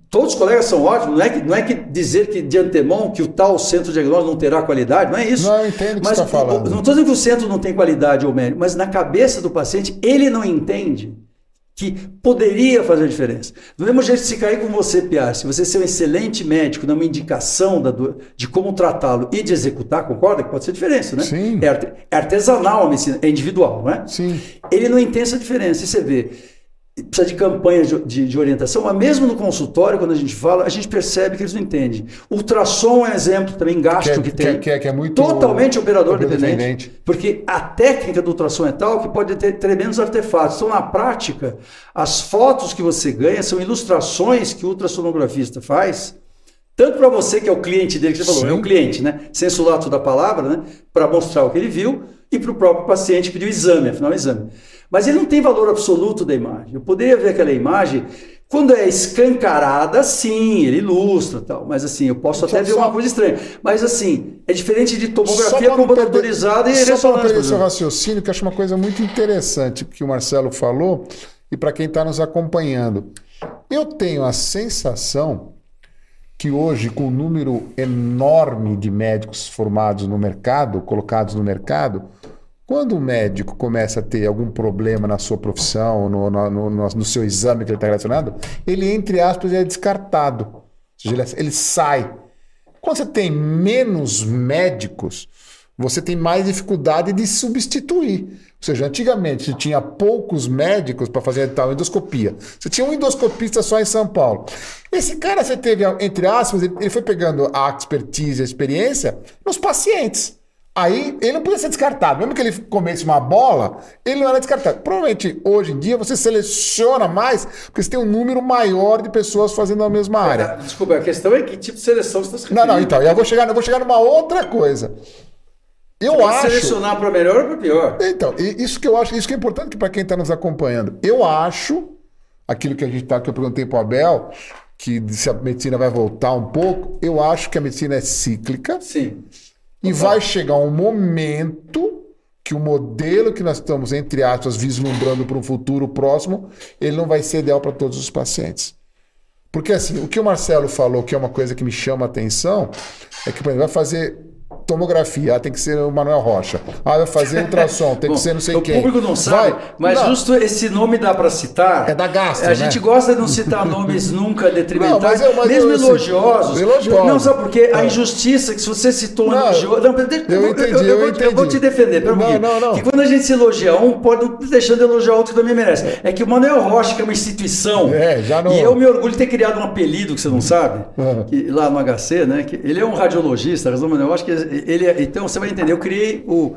todos os colegas são ótimos, não é que, não é que dizer que de antemão que o tal centro de diagnóstico não terá qualidade, não é isso. Não, eu entendo o que mas, você está falando. Não estou dizendo que o centro não tem qualidade ou mérito, mas na cabeça do paciente, ele não entende que poderia fazer a diferença. Do mesmo jeito, se cair com você, Piar, se você ser um excelente médico, numa indicação da, de como tratá-lo e de executar, concorda que pode ser diferença, né? Sim. É, artesanal a medicina, é individual, não é? Sim. Ele não entende essa diferença. E você vê, precisa de campanhas de, de, orientação, mas mesmo no consultório, quando a gente fala, a gente percebe que eles não entendem. Ultrassom é um exemplo também gasto que, que tem. Que, é, que é muito totalmente operador dependente. Porque a técnica do ultrassom é tal que pode ter tremendos artefatos. Então, na prática, as fotos que você ganha são ilustrações que o ultrassonografista faz. Tanto para você, que é o cliente dele, que você falou, Sim. é o cliente, né? Senso lato da palavra, né? Para mostrar o que ele viu, e para o próprio paciente que pediu o exame, afinal, o exame. Mas ele não tem valor absoluto da imagem. Eu poderia ver aquela imagem, quando é escancarada, sim, ele ilustra tal. Mas assim, eu posso até só, ver uma coisa estranha. Mas assim, é diferente de tomografia computadorizada e. Só para perder seu raciocínio, que eu acho uma coisa muito interessante que o Marcelo falou, e para quem está nos acompanhando. Eu tenho a sensação que hoje, com o um número enorme de médicos formados no mercado, colocados no mercado, quando o médico começa a ter algum problema na sua profissão, no, no, no, no seu exame que ele está relacionado, ele, entre aspas, é descartado. Ou seja, ele, ele sai. Quando você tem menos médicos, você tem mais dificuldade de substituir. Ou seja, antigamente você tinha poucos médicos para fazer tal endoscopia. Você tinha um endoscopista só em São Paulo. Esse cara você teve, entre aspas, ele foi pegando a expertise, a experiência nos pacientes. Aí ele não podia ser descartado. Mesmo que ele comesse uma bola, ele não era descartado. Provavelmente hoje em dia você seleciona mais, porque você tem um número maior de pessoas fazendo a mesma área. Desculpa, a questão é que tipo de seleção você está se Não, não, então, eu vou chegar, eu vou chegar numa outra coisa. Eu você acho. selecionar para melhor ou para pior? Então, isso que eu acho, isso que é importante para quem está nos acompanhando. Eu acho, aquilo que a gente tá, que eu perguntei para o Abel, que se a medicina vai voltar um pouco, eu acho que a medicina é cíclica. Sim. E vai chegar um momento que o modelo que nós estamos, entre aspas, vislumbrando para um futuro próximo, ele não vai ser ideal para todos os pacientes. Porque assim, o que o Marcelo falou, que é uma coisa que me chama a atenção, é que, por exemplo, vai fazer tomografia, ah, tem que ser o Manuel Rocha. Ah, vai fazer ultrassom, tem Bom, que ser não sei o quem. O público não sabe, vai. mas não. justo esse nome dá para citar. É da gastro, A né? gente gosta de não citar nomes nunca detrimentais, não, mas eu, mas mesmo eu, elogiosos. Elogiosos. Não, sabe por quê? A injustiça que se você citou um elogioso... Não, eu, entendi, eu, eu, entendi. eu, vou te defender, pera um não, não, não. Que quando a gente se elogia um, pode não deixando de elogiar outro que também merece. É que o Manuel Rocha, que é uma instituição, é, já não... e eu me orgulho de ter criado um apelido que você não sabe, uhum. que, lá no HC, né? Que ele é um radiologista, razão Manuel Rocha, que ele é, então você vai entender. Eu criei o.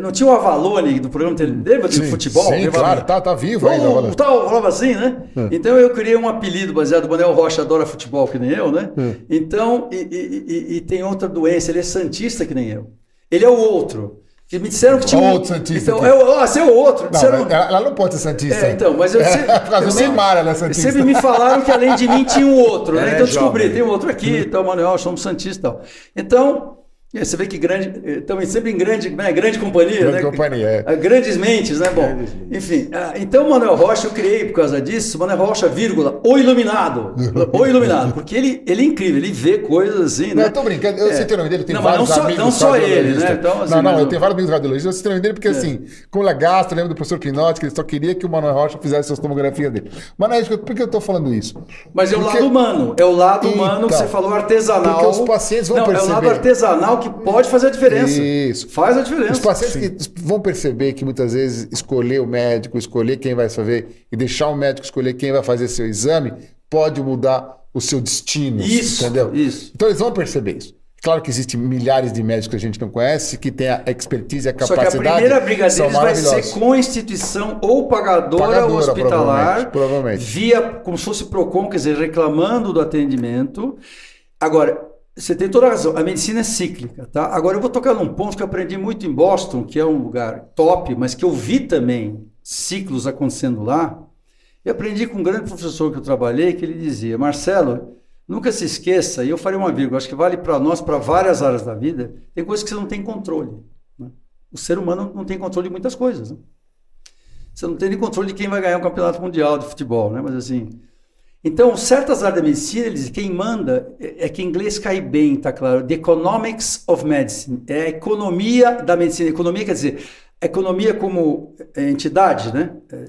Não tinha o Avalone do programa lembra de futebol? Sim, claro, tá, tá vivo ainda. O tal, falava assim, né? É. Então eu criei um apelido baseado. O Manel Rocha adora futebol, que nem eu, né? É. Então, e, e, e, e tem outra doença, ele é Santista, que nem eu. Ele é o outro. Que me disseram que tinha. Outro Santista. Então, eu, ah, você é o outro. Não, disseram... ela, não pode ser Santista. É, então, mas eu sempre. É, por causa do Neymar, ela é Santista. Sempre me falaram que além de mim tinha um outro, né? É, então descobri, tem um outro aqui, então, Manuel, somos Santistas e tal. Então, é, você vê que grande, estamos sempre em grande, né, grande companhia, grande né? companhia, é. Ah, Grandes mentes, né? Bom, enfim. Ah, então, Manuel Rocha, eu criei por causa disso, Manuel Rocha, vírgula, o iluminado. o iluminado, porque ele, ele é incrível, ele vê coisas assim, né? Não, eu tô brincando, eu é. citei o nome dele, tem vários não só, amigos Não só ele, né? Então, assim, não, não, eu tenho vários amigos radiologistas, eu citei o nome dele porque, é. assim, como lagasto, eu lembro do professor Pinotti, que ele só queria que o Manuel Rocha fizesse suas tomografias dele. Mas é por que eu tô falando isso? Mas é o lado humano, é o lado humano que você então, falou, artesanal. Porque os pacientes vão não, perceber. é o lado artesanal que pode fazer a diferença. Isso. Faz a diferença. Os pacientes que vão perceber que muitas vezes escolher o médico, escolher quem vai fazer e deixar o médico escolher quem vai fazer seu exame pode mudar o seu destino. Isso. Entendeu? Isso. Então eles vão perceber isso. Claro que existem milhares de médicos que a gente não conhece, que tem a expertise e a capacidade. Só que a primeira briga deles vai ser com a instituição ou pagadora, pagadora hospitalar, provavelmente, provavelmente. via como se fosse PROCON, quer dizer, reclamando do atendimento. Agora, você tem toda a razão. A medicina é cíclica, tá? Agora eu vou tocar num ponto que eu aprendi muito em Boston, que é um lugar top, mas que eu vi também ciclos acontecendo lá. E aprendi com um grande professor que eu trabalhei, que ele dizia: Marcelo, nunca se esqueça, e eu farei uma vírgula, acho que vale para nós, para várias áreas da vida, tem coisas que você não tem controle. Né? O ser humano não tem controle de muitas coisas. Né? Você não tem nem controle de quem vai ganhar o um campeonato mundial de futebol, né? mas assim. Então, certas áreas da medicina, eles, quem manda é, é que em inglês cai bem, tá claro? The Economics of Medicine. É a economia da medicina. Economia quer dizer, economia como é, entidade, né? É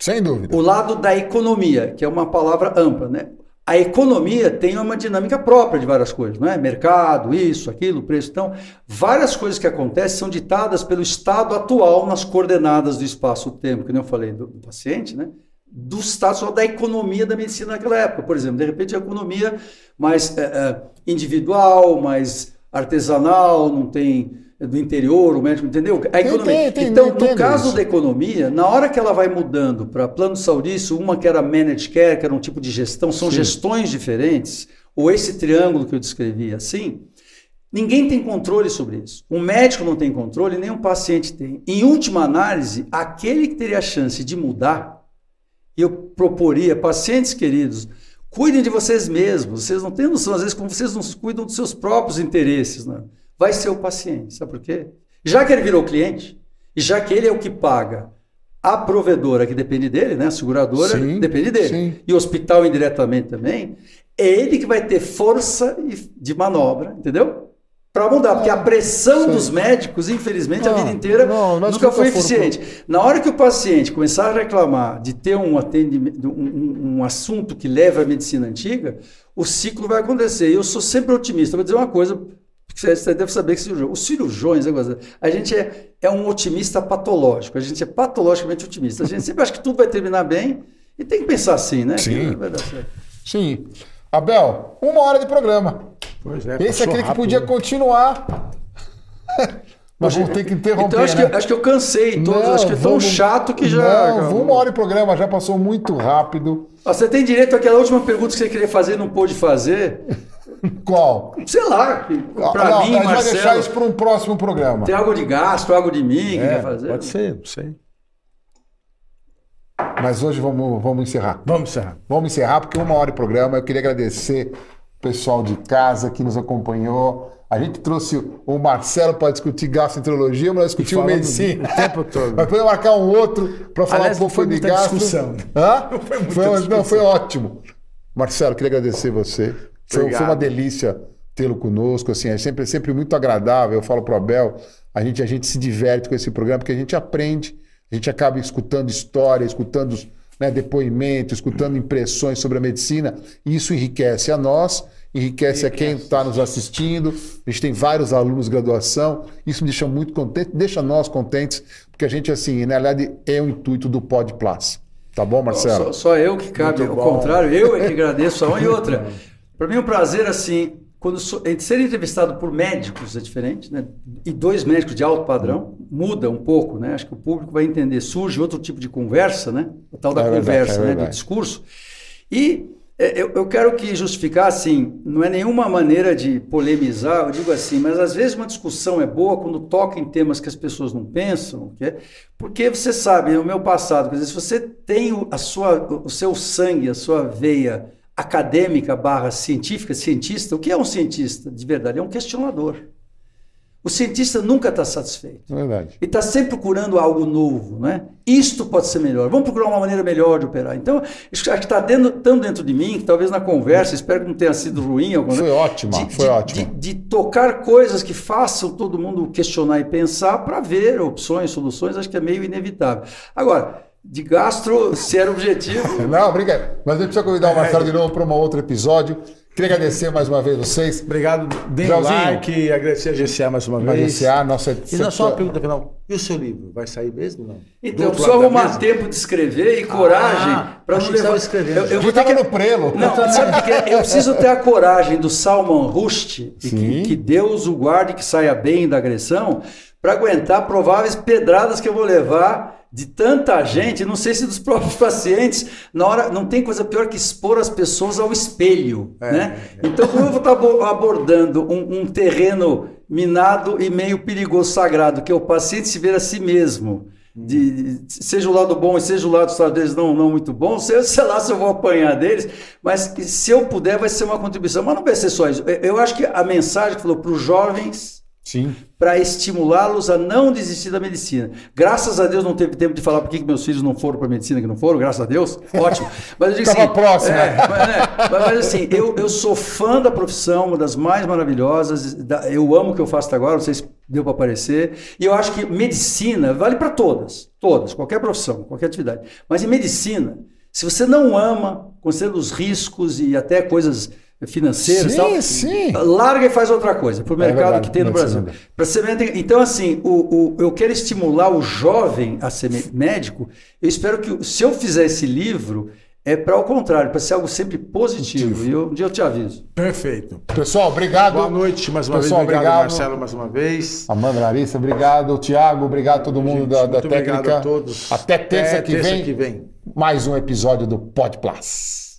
Sem dúvida. O lado da economia, que é uma palavra ampla, né? A economia tem uma dinâmica própria de várias coisas, não é? Mercado, isso, aquilo, preço. Então, várias coisas que acontecem são ditadas pelo estado atual nas coordenadas do espaço-tempo, que nem eu falei do, do paciente, né? Do status da economia da medicina naquela época. Por exemplo, de repente a economia mais é, individual, mais artesanal, não tem é, do interior, o médico, entendeu? A economia. Então, no caso isso. da economia, na hora que ela vai mudando para plano de saúde, isso, uma que era managed care, que era um tipo de gestão, são Sim. gestões diferentes, ou esse triângulo que eu descrevi assim, ninguém tem controle sobre isso. O médico não tem controle, nem o paciente tem. Em última análise, aquele que teria a chance de mudar e eu proporia, pacientes queridos, cuidem de vocês mesmos. Vocês não têm noção, às vezes, como vocês não cuidam dos seus próprios interesses. Né? Vai ser o paciente. Sabe por quê? Já que ele virou cliente, e já que ele é o que paga a provedora que depende dele, né? A seguradora sim, depende dele. Sim. E o hospital indiretamente também, é ele que vai ter força de manobra, entendeu? Para mudar, porque a pressão dos médicos, infelizmente, não, a vida inteira não, nunca foi eficiente. Por... Na hora que o paciente começar a reclamar de ter um, atendimento, um, um, assunto que leva à medicina antiga, o ciclo vai acontecer. E eu sou sempre otimista. Vou dizer uma coisa, que você deve saber que os cirurgiões, a gente é, é um otimista patológico, a gente é patologicamente otimista. A gente sempre acha que tudo vai terminar bem e tem que pensar assim, né? Sim. Sim. Abel, uma hora de programa. Pois é, Esse é aquele rápido. que podia continuar. Mas vou ter que interromper. Então acho, né? que, acho que eu cansei todos. Não, acho que é tão vamos, chato que já. Não, uma hora de programa, já passou muito rápido. Você tem direito àquela última pergunta que você queria fazer e não pôde fazer. Qual? Sei lá, para mim, a gente Marcelo, vai deixar isso para um próximo programa. Tem algo de gasto, algo de mim é, que quer fazer? Pode ser, não sei. Mas hoje vamos, vamos encerrar. Vamos encerrar. Vamos encerrar, porque uma hora de programa. Eu queria agradecer o pessoal de casa que nos acompanhou. A gente trouxe o Marcelo para discutir gastroenterologia, mas discutiu medicina. O tempo todo. Mas podemos marcar um outro para falar Aliás, um pouco de gastro. Discussão. Hã? Não foi, muita foi, discussão. Não, foi ótimo. Marcelo, queria agradecer você. Foi, foi uma delícia tê-lo conosco. Assim, é sempre, sempre muito agradável. Eu falo para o Abel, a gente, a gente se diverte com esse programa porque a gente aprende a gente acaba escutando história, escutando né, depoimentos, escutando impressões sobre a medicina, e isso enriquece a nós, enriquece, enriquece. a quem está nos assistindo. A gente tem vários alunos de graduação, isso me deixa muito contente, deixa nós contentes, porque a gente, assim, na verdade, é o intuito do Pod Plus. Tá bom, Marcelo? Só, só eu que cabe, ao contrário, eu é que agradeço a uma e outra. Para mim é um prazer, assim, quando ser entrevistado por médicos é diferente, né? E dois médicos de alto padrão muda um pouco, né? Acho que o público vai entender. Surge outro tipo de conversa, né? O tal da é conversa, verdade, é né? Do discurso. E é, eu, eu, quero que justificar assim, não é nenhuma maneira de polemizar, eu digo assim, mas às vezes uma discussão é boa quando toca em temas que as pessoas não pensam, é, porque você sabe, no meu passado, quer dizer, se você tem a sua, o seu sangue, a sua veia acadêmica barra científica, cientista, o que é um cientista de verdade? É um questionador. O cientista nunca está satisfeito. É verdade. Ele está sempre procurando algo novo, né? Isto pode ser melhor. Vamos procurar uma maneira melhor de operar. Então, acho que está dentro, tão dentro de mim, que talvez na conversa, espero que não tenha sido ruim. Alguma, foi ótimo, foi de, ótimo. De, de, tocar coisas que façam todo mundo questionar e pensar para ver opções, soluções, acho que é meio inevitável. Agora, de gastro, se era objetivo. Não, obrigado. Mas eu preciso convidar o Marcelo de novo para um outro episódio. Queria agradecer mais uma vez vocês. Obrigado. Deem o like e agradecer a GCA mais uma vez. GCA, nossa... E não só uma pergunta final. E o seu livro? Vai sair mesmo não? Então, eu só arrumar tempo de escrever e coragem ah, para não levar... escrevendo. Eu, eu vou ter que... no prelo. Não, sabe Eu preciso ter a coragem do Salman Rushdie, que, que Deus o guarde que saia bem da agressão, para aguentar prováveis pedradas que eu vou levar de tanta gente, não sei se dos próprios pacientes, na hora não tem coisa pior que expor as pessoas ao espelho, É, né? Então, como eu vou estar abo- abordando um, um terreno minado e meio perigoso sagrado, que é o paciente se ver a si mesmo, de, de- seja o lado bom e seja o lado talvez não, não muito bom, sei, sei lá se eu vou apanhar deles, mas se eu puder vai ser uma contribuição, mas não vai ser só isso. Eu- Eu acho que a mensagem que falou para os jovens Sim. para estimulá-los a não desistir da medicina. Graças a Deus não teve tempo de falar por que meus filhos não foram para medicina, que não foram, graças a Deus, ótimo. Mas eu digo Tava assim, próximo, é, mas, né, mas- mas assim, eu, eu sou fã da profissão, uma das mais maravilhosas, da- eu amo o que eu faço até agora, não sei se deu para aparecer, e eu acho que medicina vale para todas, todas, qualquer profissão, qualquer atividade. Mas em medicina, se você não ama, considerando os riscos e até coisas financeiras e Sim, tal, sim. larga e faz outra coisa, para o mercado verdade, que tem no. Brasil. Ser médico- então, assim, o, o- eu quero estimular o jovem a ser mé- médico. Eu espero que, se eu fizer esse livro, é para o contrário, para ser algo sempre positivo. E eu- um dia eu te aviso. Perfeito. Pessoal, obrigado. Boa noite mais uma Pessoal, vez. Obrigado, obrigado. Marcelo, mais uma vez. Amanda Larissa, obrigado. Tiago, obrigado a todo mundo Gente, da, da muito técnica. obrigado a todos. Até terça, Até que, terça vem, que vem. mais um episódio do Pod Plus.